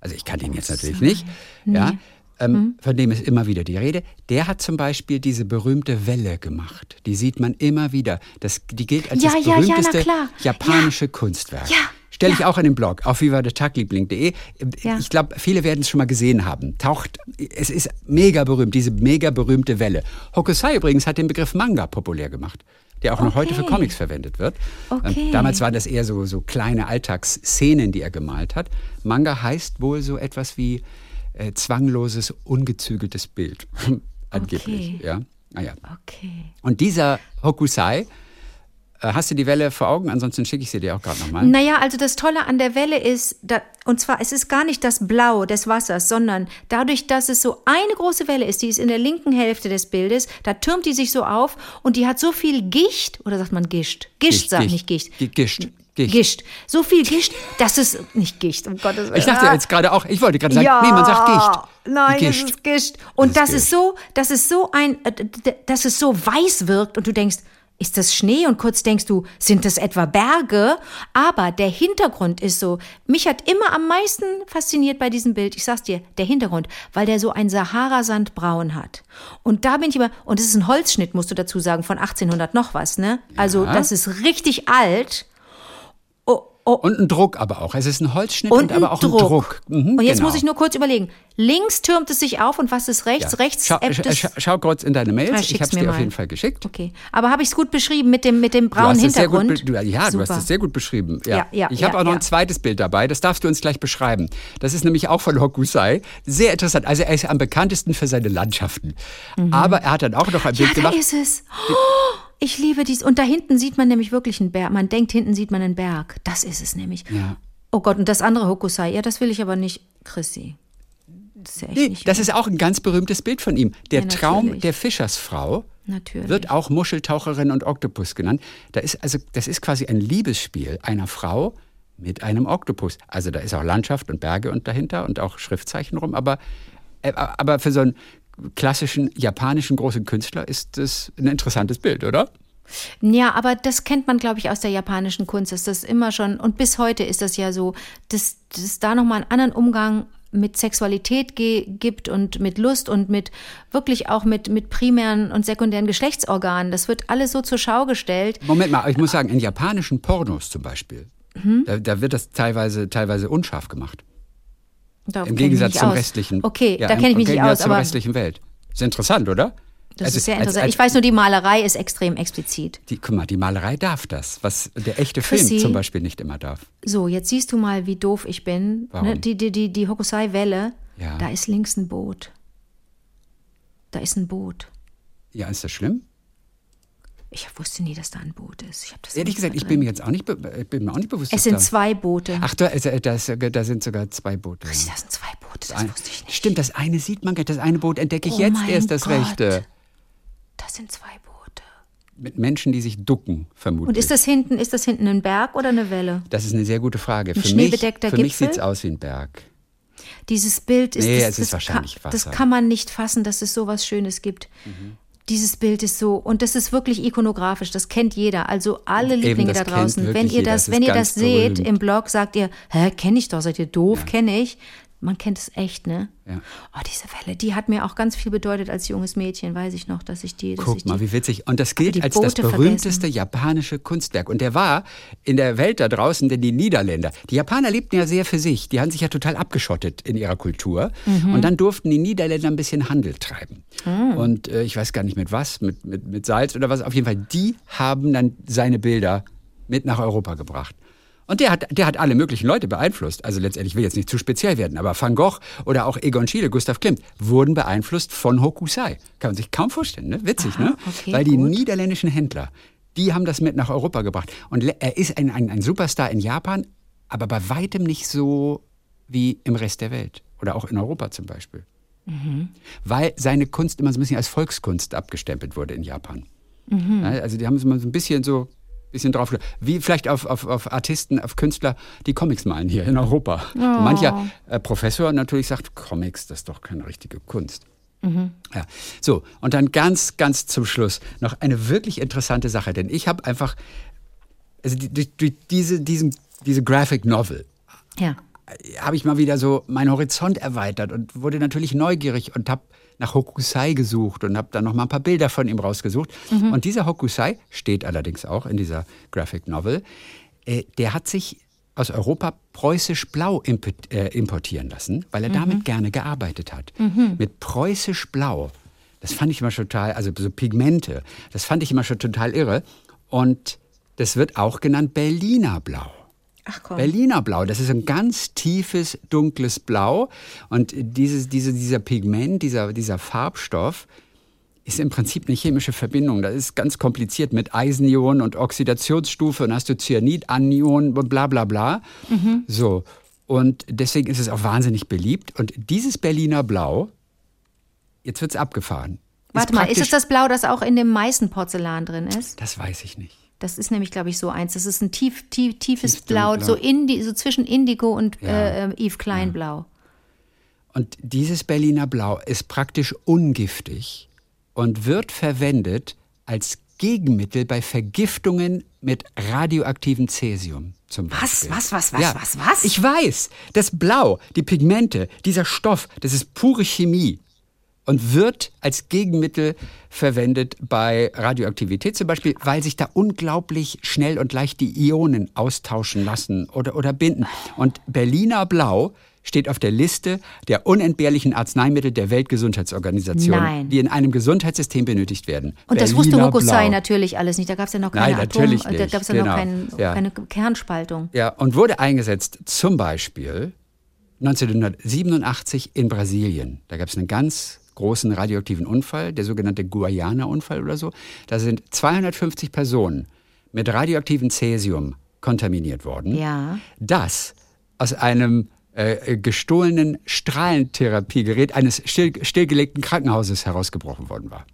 Also ich kann den jetzt natürlich nicht, nee. ja, ähm, hm. von dem ist immer wieder die Rede. Der hat zum Beispiel diese berühmte Welle gemacht. Die sieht man immer wieder. Das, die gilt als ja, das ja, berühmteste ja, japanische Kunstwerk. Ja. Stelle ich auch in den Blog auf vivadertagliebling.de. Ja. Ich glaube, viele werden es schon mal gesehen haben. Taucht, es ist mega berühmt, diese mega berühmte Welle. Hokusai übrigens hat den Begriff Manga populär gemacht der auch noch heute für Comics verwendet wird. Okay. damals waren das eher so, so kleine Alltagsszenen, die er gemalt hat. Manga heißt wohl so etwas wie äh, zwangloses, ungezügeltes Bild. Angeblich, Okay. ja. Naja. Okay. Und dieser Hokusai, hast du die Welle vor Augen? Ansonsten schicke ich sie dir auch gerade nochmal. Naja, also das Tolle an der Welle ist, da, und zwar, es ist gar nicht das Blau des Wassers, sondern dadurch, dass es so eine große Welle ist, die ist in der linken Hälfte des Bildes, da türmt die sich so auf und die hat so viel Gicht, oder sagt man Gischt? Gischt, sagt nicht Gicht. Gi- Gischt. Gischt. Gischt. So viel Gischt, dass es nicht Gicht, um Gottes Willen. Ich dachte jetzt gerade auch, ich wollte gerade sagen, ja, nee, man sagt Gicht. Nein, Die es Gischt. ist Gischt. Und Das das, ist ist so, dass es so ein, äh, d- d- dass es so weiß wirkt und du denkst, ist das Schnee? Und kurz denkst du, sind das etwa Berge? Aber der Hintergrund ist so. Mich hat immer am meisten fasziniert bei diesem Bild, ich sag's dir, der Hintergrund, weil der so ein Sahara-Sandbraun hat. Und da bin ich immer, und es ist ein Holzschnitt, musst du dazu sagen, von 1800 noch was, ne? Also, Ja. das ist richtig alt. Oh, Und ein Druck aber auch. Es ist ein Holzschnitt und, und aber auch ein Druck. Mhm, und jetzt genau. muss ich nur kurz überlegen. Links türmt es sich auf und was ist rechts? Ja. Rechts schau, ebbt schau, es. schau, schau kurz in deine Ah, Mails. Ich schick's habe es dir auf mal. jeden Fall geschickt. Okay, aber habe ich es gut beschrieben mit dem, mit dem Du braunen gut, Hintergrund? du, ja, du hast Super. es sehr gut beschrieben. Ja. Ja, ich habe auch noch ein zweites Bild dabei, das darfst du uns gleich beschreiben. Das ist nämlich auch von Hokusai. Sehr interessant. Also er ist am bekanntesten für seine Landschaften. Aber er hat dann auch noch ein Mhm. Ja, Bild da gemacht. ist es. Oh, ich liebe dies. Und da hinten sieht man nämlich wirklich einen Berg. Man denkt, hinten sieht man einen Berg. Das ist es nämlich. Ja. Oh Gott, und das andere Hokusai. Ja, das will ich aber nicht, Chrissy. Das ist ja Nee, das ist auch ein ganz berühmtes Bild von ihm. Der Ja, Traum der Fischersfrau Natürlich. wird auch Muscheltaucherin und Oktopus genannt. Da ist also, das ist quasi ein Liebesspiel einer Frau mit einem Oktopus. Also da ist auch Landschaft und Berge und dahinter und auch Schriftzeichen rum. Aber, äh, aber für so einen klassischen japanischen großen Künstler ist das ein interessantes Bild, oder? Ja, aber das kennt man, glaube ich, aus der japanischen Kunst. Das immer schon, und bis heute ist das ja so, dass, dass es da nochmal einen anderen Umgang mit Sexualität gibt und mit Lust und mit wirklich auch mit, mit primären und sekundären Geschlechtsorganen. Das wird alles so zur Schau gestellt. Moment mal, ich muss sagen, in japanischen Pornos zum Beispiel, Mhm. da, da wird das teilweise, teilweise unscharf gemacht. Da Im Gegensatz zum aus. restlichen. Okay, ja, da im- kenne ich mich im nicht Gegensatz aus, zur aber restlichen Welt. Ist interessant, oder? das Also, ist sehr als- interessant. als- ich weiß nur, die Malerei ist extrem explizit. Die, guck mal, die Malerei darf das, was der echte Film Chrissy? zum Beispiel nicht immer darf. So, jetzt siehst du mal, wie doof ich bin. Warum? Ne? Die, die, die, die Hokusai-Welle, Ja. da ist links ein Boot. Da ist ein Boot. Ja, ist das schlimm? Ich wusste nie, dass da ein Boot ist. Ich das Ehrlich gesagt, ich bin mir jetzt auch nicht, ich bin mir auch nicht bewusst. Es sind da zwei Boote. Ach, da, äh, da, äh, sind sogar zwei Boote. Das sind zwei Boote, das Ein, wusste ich nicht. stimmt, das eine sieht man, gar nicht. das eine Boot entdecke ich Oh jetzt erst das Gott. rechte. Das sind zwei Boote. Mit Menschen, die sich ducken, vermutlich. Und ist das hinten, ist das hinten ein Berg oder eine Welle? das ist eine sehr gute Frage. Ein für mich, für mich sieht es aus wie ein Berg. Dieses Bild ist, Nee, das, es ist das wahrscheinlich kann, das Wasser. kann man nicht fassen, dass es so was Schönes gibt. Mhm. Dieses Bild ist so, und das ist wirklich ikonografisch, das kennt jeder. Also alle Eben, Lieblinge da draußen, wenn ihr jeder, das, das wenn ihr das seht berühmt. im Blog, sagt ihr, hä, kenne ich doch, seid ihr doof, kenne ich. Man kennt es echt, ne? Ja. Oh, diese Welle, die hat mir auch ganz viel bedeutet als junges Mädchen, weiß ich noch, dass ich die. Dass ich Guck mal, die, wie witzig. Und das gilt als das berühmteste japanische Kunstwerk. Und der war in der Welt da draußen, denn die Niederländer, die Japaner lebten ja sehr für sich. Die haben sich ja total abgeschottet in ihrer Kultur. Mhm. Und dann durften die Niederländer ein bisschen Handel treiben. Ah. Und äh, ich weiß gar nicht mit was, mit, mit, mit Salz oder was. Auf jeden Fall, die haben dann seine Bilder mit nach Europa gebracht. Und der hat, der hat alle möglichen Leute beeinflusst. Also letztendlich ich will jetzt nicht zu speziell werden, aber Van Gogh oder auch Egon Schiele, Gustav Klimt wurden beeinflusst von Hokusai. Kann man sich kaum vorstellen, ne? Witzig, Aha, ne? okay, Weil die gut. niederländischen Händler, die haben das mit nach Europa gebracht. Und er ist ein, ein, ein Superstar in Japan, aber bei weitem nicht so wie im Rest der Welt. Oder auch in Europa zum Beispiel. Mhm. Weil seine Kunst immer so ein bisschen als Volkskunst abgestempelt wurde in Japan. Mhm. Also die haben es immer so ein bisschen so bisschen drauf, wie vielleicht auf, auf, auf Artisten, auf Künstler, die Comics malen hier in Europa. Oh. Mancher äh, Professor natürlich sagt, Comics, das ist doch keine richtige Kunst. Mhm. Ja, so, und dann ganz, ganz zum Schluss noch eine wirklich interessante Sache, denn ich habe einfach, also die, durch, durch diese, diesen, diese Graphic Novel ja. habe ich mal wieder so meinen Horizont erweitert und wurde natürlich neugierig und habe nach Hokusai gesucht und habe dann noch mal ein paar Bilder von ihm rausgesucht. Und dieser Hokusai steht allerdings auch in dieser Graphic Novel. Äh, der hat sich aus Europa preußisch Blau import, äh, importieren lassen, weil er damit gerne gearbeitet hat. Mit preußisch Blau. Das fand ich immer schon total, also so Pigmente, das fand ich immer schon total irre. Und das wird auch genannt Berliner Blau. Ach komm. Berliner Blau, das ist ein ganz tiefes, dunkles Blau. Und dieses, diese, dieser Pigment, dieser, dieser Farbstoff, ist im Prinzip eine chemische Verbindung. Das ist ganz kompliziert mit Eisenionen und Oxidationsstufe und hast du Cyanid-Anionen und bla bla bla. Mhm. So. Und deswegen ist es auch wahnsinnig beliebt. Und dieses Berliner Blau, jetzt wird es abgefahren. Warte mal, ist es das Blau, das auch in dem meisten Porzellan drin ist? Das weiß ich nicht. Das ist nämlich, glaube ich, so eins. Das ist ein tief, tief, tiefes Tief Blau, so, Indi, so zwischen Indigo und Ja. äh, Yves Klein Blau. Und dieses Berliner Blau ist praktisch ungiftig und wird verwendet als Gegenmittel bei Vergiftungen mit radioaktivem Cäsium zum Was, was, was, was, ja. was, was? Ich weiß, das Blau, die Pigmente, dieser Stoff, das ist pure Chemie und wird als Gegenmittel verwendet bei Radioaktivität zum Beispiel, weil sich da unglaublich schnell und leicht die Ionen austauschen lassen oder, oder binden. Und Berliner Blau steht auf der Liste der unentbehrlichen Arzneimittel der Weltgesundheitsorganisation, Nein. die in einem Gesundheitssystem benötigt werden. Und das wusste Berliner Hokusai Blau. natürlich alles nicht. Da gab es ja noch keine Nein, Atom, da nicht. gab es ja Genau. noch kein, Ja. keine Kernspaltung. Ja, und wurde eingesetzt zum Beispiel 1987 in Brasilien. Da gab es einen ganz großen radioaktiven Unfall, der sogenannte Guayana-Unfall oder so. Da sind 250 Personen mit radioaktivem Cäsium kontaminiert worden. Ja. Das aus einem äh, gestohlenen Strahlentherapiegerät eines still, stillgelegten Krankenhauses herausgebrochen worden war.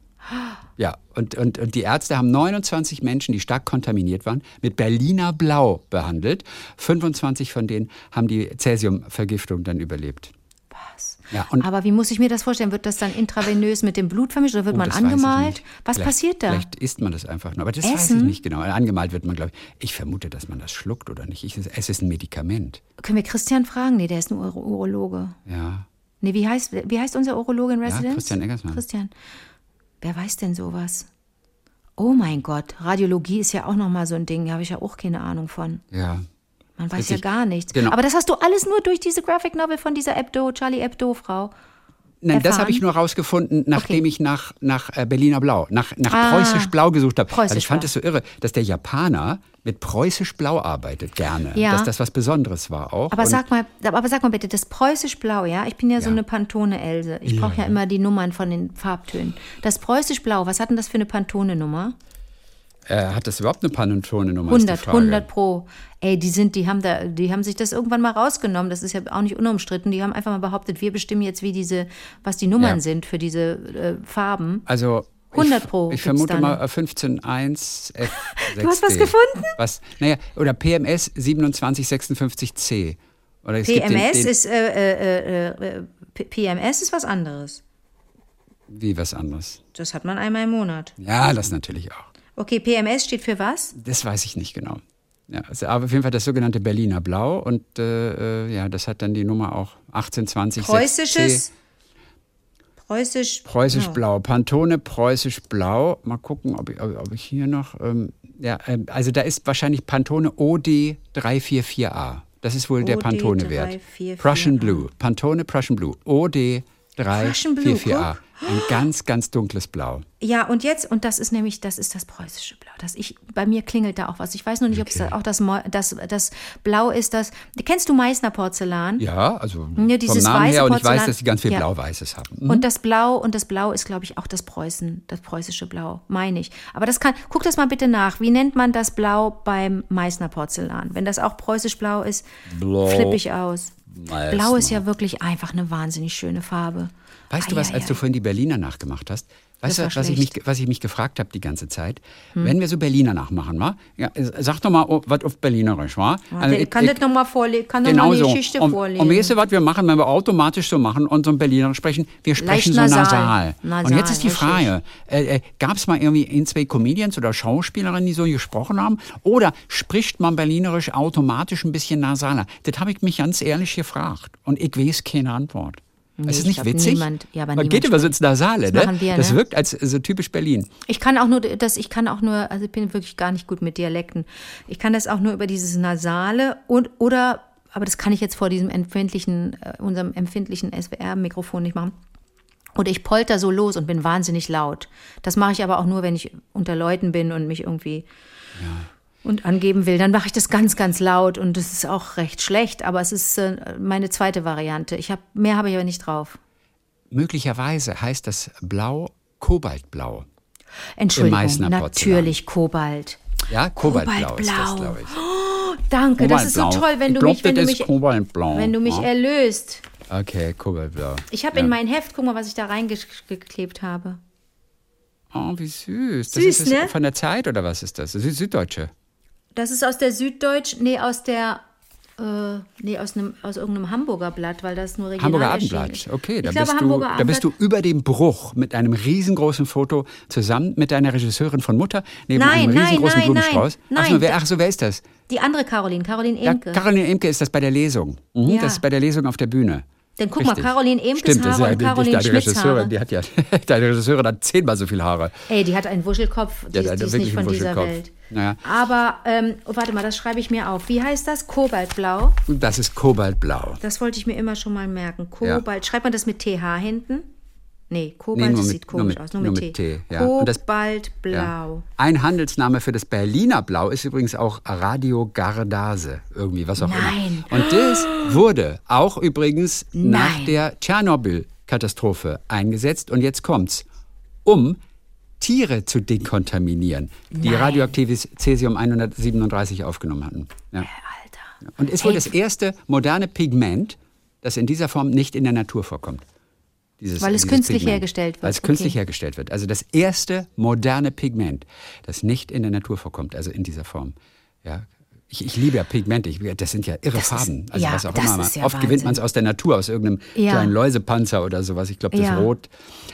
Ja, und, und, und die Ärzte haben 29 Menschen, die stark kontaminiert waren, mit Berliner Blau behandelt. 25 von denen haben die Cäsiumvergiftung dann überlebt. Ja, Aber wie muss ich mir das vorstellen? Wird das dann intravenös mit dem Blut vermischt oder wird Oh, man weiß angemalt? Was vielleicht, passiert da? Vielleicht isst man das einfach nur. Aber das weiß Essen? ich nicht genau. Angemalt wird man, glaube ich. Ich vermute, dass man das schluckt oder nicht. Ich, es ist ein Medikament. Können wir Christian fragen? Nee, der ist ein Uro Urologe. Ja. Nee, wie heißt, wie heißt unser Urologe in Residence? Christian Eggersmann. Christian. Wer weiß denn sowas? Oh mein Gott, Radiologie ist ja auch nochmal so ein Ding. Da habe ich ja auch keine Ahnung von. Ja. Man weiß Richtig. ja gar nichts. Genau. Aber das hast du alles nur durch diese Graphic Novel von dieser Hebdo, Charlie Hebdo-Frau. Nein, das erfahren? habe ich nur rausgefunden, nachdem Okay. ich nach, nach äh, Berliner Blau, nach, nach Ah. Preußisch Blau gesucht habe. Also ich Preußisch fand es so irre, dass der Japaner mit Preußisch Blau arbeitet, gerne. Ja. Dass das was Besonderes war auch. Aber Und sag mal, aber sag mal bitte, das preußisch Blau, ja? Ich bin ja, so Ja. eine Pantone-Else. Ich brauche ja immer die Nummern von den Farbtönen. Das preußisch Blau, was hat denn das für eine Pantone-Nummer? Äh, hat das überhaupt eine Pantone-Nummer? ist die 100, Frage. 100 pro. Ey, die sind, die haben da, die haben sich das irgendwann mal rausgenommen. Das ist ja auch nicht unumstritten. Die haben einfach mal behauptet, wir bestimmen jetzt, wie diese, was die Nummern Ja. sind für diese äh, Farben. Also 100 ich, Pro Ich vermute da mal noch. äh, 15.1 F6D. Du hast was gefunden? Was? Naja, oder PMS 2756C. Oder gibt den, PMS den, ist, äh, äh, äh, äh, PMS ist was anderes. Wie was anderes. Das hat man einmal im Monat. Ja, das natürlich auch. Okay, PMS steht für was? Das weiß ich nicht genau. Ja, also aber auf jeden Fall das sogenannte Berliner Blau und äh, äh, ja, das hat dann die Nummer auch 1820 Preußisches. Preußisch. Preußisch Ja. Blau, Pantone Preußisch Blau. Mal gucken, ob ich, ob ich hier noch. Ähm, ja, ähm, also da ist wahrscheinlich Pantone OD 344A. Das ist wohl der OD Pantone-Wert. 344A. Prussian Blue. Pantone Prussian Blue. OD Prussian Blue, 344A. Ein ganz, ganz dunkles Blau. Ja, und jetzt, und das ist nämlich, das ist das preußische Blau. Das ich, bei mir klingelt da auch was. Ich weiß nur nicht, ob es Okay. auch das, das, das Blau ist, das. Kennst du Meißner Porzellan? Ja, also Ja, dieses vom Namen her und ich weiß, dass die ganz viel Ja. Blau-Weißes haben. Mhm. Und das Blau, und das Blau ist, glaube ich, auch das Preußen, das preußische Blau, meine ich. Aber das kann, guck das mal bitte nach. Wie nennt man das Blau beim Meißner Porzellan? Wenn das auch preußisch blau ist, Blau flippe ich aus. Meißner. Blau ist ja wirklich einfach eine wahnsinnig schöne Farbe. Weißt du was, als du vorhin die Berliner nachgemacht hast? Weißt Das du, war was ich, mich, was ich mich gefragt habe die ganze Zeit? Wenn wir so Berliner nachmachen, wa? Ja, sag doch mal oh, was auf Berlinerisch, wa? Also ich, kann das nochmal vorlesen, kann Genau mal eine so. Geschichte Und, vorlesen. und weißt du, was wir machen, wenn wir automatisch so machen und so ein Berlinerisch sprechen? Wir sprechen so Leicht nasal. nasal. und jetzt ist die. Frage, äh, äh, gab es mal irgendwie ein, zwei Comedians oder Schauspielerinnen, die so gesprochen haben? Oder spricht man Berlinerisch automatisch ein bisschen nasaler? Das habe ich mich ganz ehrlich gefragt. Und ich weiß keine Antwort. Nee, ist ich nicht witzig? niemand- ja, man geht immer so ins Nasale, Das ne? wir, das ne? wirkt als so typisch Berlin. Ich kann auch nur das, ich kann auch nur, also ich bin wirklich gar nicht gut mit Dialekten. Ich kann das auch nur über dieses Nasale und oder, aber das kann ich jetzt vor diesem empfindlichen, äh, unserem empfindlichen SWR-Mikrofon nicht machen. Oder ich polter so los und bin wahnsinnig laut. Das mache ich aber auch nur, wenn ich unter Leuten bin und mich irgendwie und angeben will, dann mache ich das ganz, ganz laut und das ist auch recht schlecht, aber es ist äh, meine zweite Variante. Ich hab, mehr habe ich aber nicht drauf. Möglicherweise heißt das Blau Kobaltblau. Entschuldigung, natürlich Kobalt. Ja, Kobaltblau, ist das, glaube ich. Danke, das ist so toll, wenn du mich, wenn du mich, ist wenn du mich ja. erlöst. Okay, Kobaltblau. Ich habe ja. in mein Heft, guck mal, was ich da reingeklebt habe. Oh, wie süß. Das Süß, ist das ne? von der Zeit oder was ist das? Das ist Süddeutsche. Das ist aus der Süddeutsch, nee, aus der, äh, nee, aus, einem, aus irgendeinem Hamburger Blatt, weil das nur regional Hamburger Abendblatt. ist. Okay, da, ich glaube, bist, du, Hamburger da bist du über dem Bruch mit einem riesengroßen Foto zusammen mit deiner Regisseurin von Mutter neben Nein, einem riesengroßen nein, Blumenstrauß. nein, ach, so, wer, ach so, wer ist das? Die andere Caroline, Caroline Ja, Emke. Caroline Emke ist das bei der Lesung. Mhm, Ja. Das ist bei der Lesung auf der Bühne. Dann guck mal, Richtig. Caroline Emkes Haare ja und die- Caroline deine Schmidts Regisseurin, Haare. die hat ja, deine Regisseurin hat zehnmal so viel Haare. Ey, die hat einen Wuschelkopf, die, Ja, die hat ist nicht von dieser. Welt. Naja. Aber, ähm, oh, warte mal, das schreibe ich mir auf. Wie heißt das? Kobaltblau. Das ist Kobaltblau. Das wollte ich mir immer schon mal merken. Ja. Kobalt. Schreibt man das mit TH hinten? Nee, Kobalt Nee, mit- sieht komisch mit- aus. Nur nur mit, mit T. T, ja. Kobaltblau. Ja. Ein Handelsname für das Berliner Blau ist übrigens auch Radio Gardase, irgendwie, was auch Nein. immer. Und das wurde auch übrigens nach Nein. der Tschernobyl-Katastrophe eingesetzt. Und jetzt kommt's. Um Tiere zu dekontaminieren, die Nein. radioaktives Cäsium 137 aufgenommen hatten. Ja. Alter. Und ist wohl Hey, das erste moderne Pigment, das in dieser Form nicht in der Natur vorkommt. Dieses, Weil es dieses künstlich Pigment. hergestellt wird, Weil es künstlich okay. hergestellt wird. Also das erste moderne Pigment, das nicht in der Natur vorkommt, also in dieser Form. Ja. Ich, ich liebe ja Pigmente, ich, das sind ja irre Das ist- Farben. Also ja, was auch das immer. ist ja Oft gewinnt Wahnsinn. man es aus der Natur, aus irgendeinem Ja. kleinen Läusepanzer oder sowas. Ich glaube, das Ja. Rot.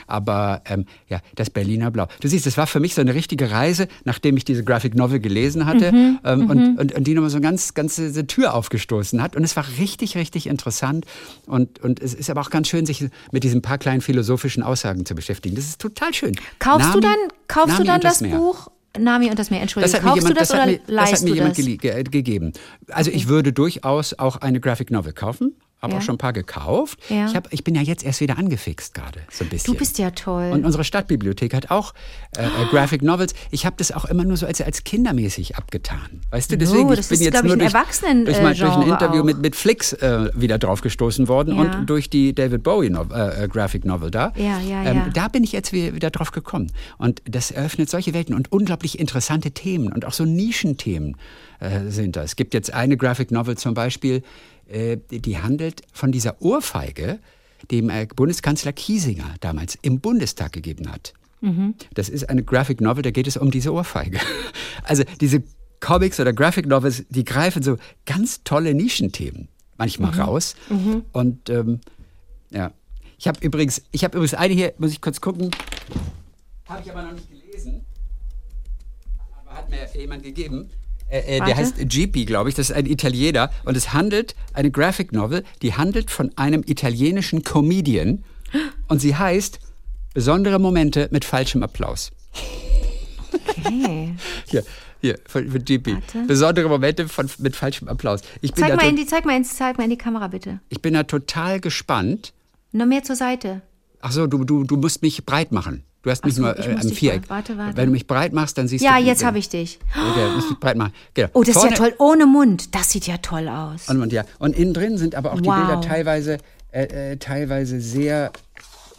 Aber ähm, ja, das Berliner Blau. Du siehst, das war für mich so eine richtige Reise, nachdem ich diese Graphic Novel gelesen hatte Mhm, ähm, und, und, und die nochmal so ganz, ganz diese Tür aufgestoßen hat. Und es war richtig, richtig interessant. Und, und es ist aber auch ganz schön, sich mit diesen paar kleinen philosophischen Aussagen zu beschäftigen. Das ist total schön. Kaufst du Nami- dann, kaufst Nami du dann das Meer. Buch Nami und das Meer? Das Entschuldigung, mir kaufst jemand, du das, das oder mir, das hat mir jemand das? ge gegeben. Also ich würde durchaus auch eine Graphic Novel kaufen. Habe Ja. auch schon ein paar gekauft. Ja. Ich, hab, ich bin ja jetzt erst wieder angefixt gerade, so ein bisschen. Du bist ja toll. Und unsere Stadtbibliothek hat auch äh, äh, Graphic Novels. Ich habe das auch immer nur so als, als kindermäßig abgetan. Weißt du, deswegen Oh, ich das bin ist, jetzt nur ein durch, Erwachsenen- durch, mein, äh, durch ein Interview auch. mit, mit Flix äh, wieder draufgestoßen worden Ja. und durch die David Bowie Nov äh, äh, Graphic Novel da. Ja, ja, ähm, ja. Da bin ich jetzt wieder, wieder drauf gekommen. Und das eröffnet solche Welten und unglaublich interessante Themen und auch so Nischenthemen sind da. Es gibt jetzt eine Graphic Novel zum Beispiel, die, die handelt von dieser Ohrfeige, dem äh, Bundeskanzler Kiesinger damals im Bundestag gegeben hat. Das ist eine Graphic Novel, da geht es um diese Ohrfeige. Also diese Comics oder Graphic Novels, die greifen so ganz tolle Nischenthemen manchmal raus. Und ähm, ja, ich habe übrigens, ich habe übrigens eine hier, muss ich kurz gucken, habe ich aber noch nicht gelesen, aber hat mir jemand gegeben. Äh, äh, der heißt GP, glaube ich. Das ist ein Italiener und es handelt eine Graphic Novel, die handelt von einem italienischen Comedian und sie heißt Besondere Momente mit falschem Applaus. Okay. Hier, hier, von, von GP. Warte. Besondere Momente von, mit falschem Applaus. Ich bin, Zeig mal, in die, zeig, mal in, zeig mal in die Kamera, bitte. ich bin da total gespannt. Noch mehr zur Seite. Ach so, du, du, du musst mich breit machen. Du hast mich so, nur äh, am Viereck. warte, warte. Wenn du mich breit machst, dann siehst Ja, du. jetzt habe ich dich. Okay, musst dich breit machen. Genau. Oh, das Vorne- ist ja toll. Ohne Mund. Das sieht ja toll aus. Und, und, ja. und innen drin sind aber auch die Wow. Bilder teilweise, äh, äh, teilweise sehr,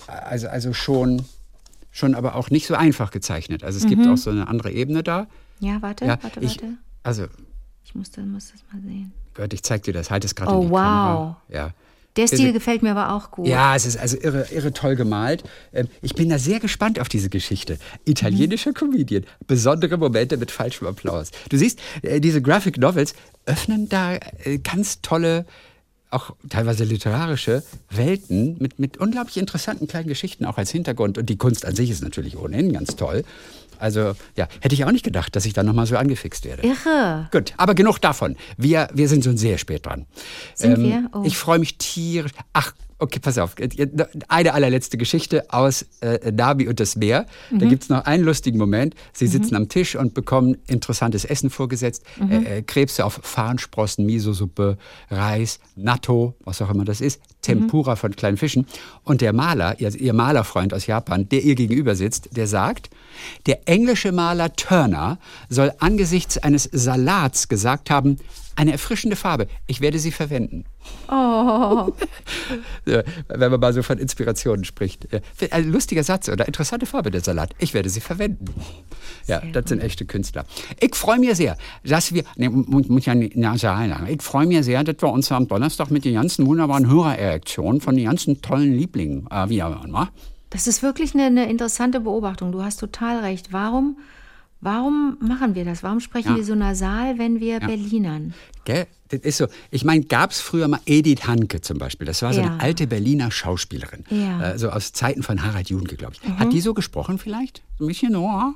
also, also schon, schon aber auch nicht so einfach gezeichnet. Also es Mhm. gibt auch so eine andere Ebene da. Ja, warte, Ja, warte, ich, warte. also, Ich muss, das- muss das mal sehen. Gott, ich zeig dir das. Halt es gerade Oh, in die wow. Kamera. Ja. Der Stil gefällt mir aber auch gut. Ja, es ist also irre, irre toll gemalt. Ähm, Ich bin da sehr gespannt auf diese Geschichte. Italienischer Comedian, besondere Momente mit falschem Applaus. Du siehst, äh, diese Graphic Novels öffnen da äh, ganz tolle, auch teilweise literarische Welten mit, mit unglaublich interessanten kleinen Geschichten auch als Hintergrund. Und die Kunst an sich ist natürlich ohnehin ganz toll. Also ja, hätte ich auch nicht gedacht, dass ich da nochmal so angefixt werde. Irre. Gut, aber genug davon. Wir, wir sind schon sehr spät dran. Sind wir? Oh. Ich freue mich tierisch. Ach, Okay, pass auf. Eine allerletzte Geschichte aus äh, Nabi und das Meer. Mhm. Da gibt es noch einen lustigen Moment. Sie sitzen mhm. am Tisch und bekommen interessantes Essen vorgesetzt. Mhm. Äh, äh Krebse auf Farnsprossen, Miso-Suppe, Reis, Natto, was auch immer das ist, Tempura von kleinen Fischen. Und der Maler, ihr, ihr Malerfreund aus Japan, der ihr gegenüber sitzt, der sagt, der englische Maler Turner soll angesichts eines Salats gesagt haben, eine erfrischende Farbe. Ich werde sie verwenden. Oh. Wenn man mal so von Inspirationen spricht. Ein lustiger Satz oder interessante Farbe der Salat. Ich werde sie verwenden. Ja, sehr das sind echte Künstler. Ich freue mich sehr, dass wir, nee, muss ja nicht sagen, ich freue mich sehr, dass wir uns am Donnerstag mit den ganzen wunderbaren Hörererektionen von den ganzen tollen Lieblingen äh, wieder hören. Das ist wirklich eine, eine interessante Beobachtung. Du hast total recht. Warum Warum machen wir das? Warum sprechen ja. wir so nasal, wenn wir ja. Berlinern? Gell? Das ist so. Ich meine, gab es früher mal Edith Hanke zum Beispiel. Das war so ja. eine alte Berliner Schauspielerin. Ja. Äh, so aus Zeiten von Harald Junke, glaube ich. Mhm. Hat die so gesprochen vielleicht? Ein bisschen, oh,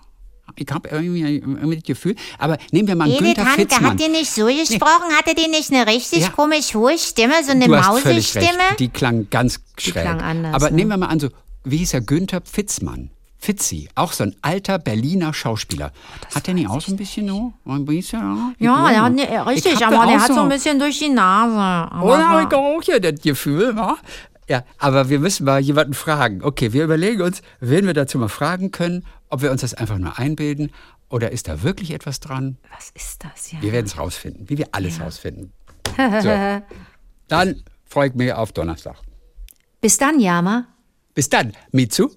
ich habe irgendwie, irgendwie das Gefühl. Aber nehmen wir mal Edith Günther Hanke, Fitzmann. hat die nicht so gesprochen? Nee. Hatte die nicht eine richtig ja. komisch hohe Stimme, so eine Mausestimme? Die klang ganz schräg. Die klang anders, Aber ne? nehmen wir mal an, so, wie hieß er? Günther Fitzmann. Fitzi, auch so ein alter Berliner Schauspieler. Oh, hat der nicht auch so ein bisschen so? Ein bisschen, ja, der hat nicht, richtig, aber der hat so ein bisschen durch die Nase. Oder habe ich auch hier das Gefühl, wa? Ja, aber wir müssen mal jemanden fragen. Okay, wir überlegen uns, wen wir dazu mal fragen können, ob wir uns das einfach nur einbilden oder ist da wirklich etwas dran? Was ist das, ja? Wir werden es rausfinden, wie wir alles ja. rausfinden. So. Dann freue ich mich auf Donnerstag. Bis dann, Yama. Bis dann, Mitsu.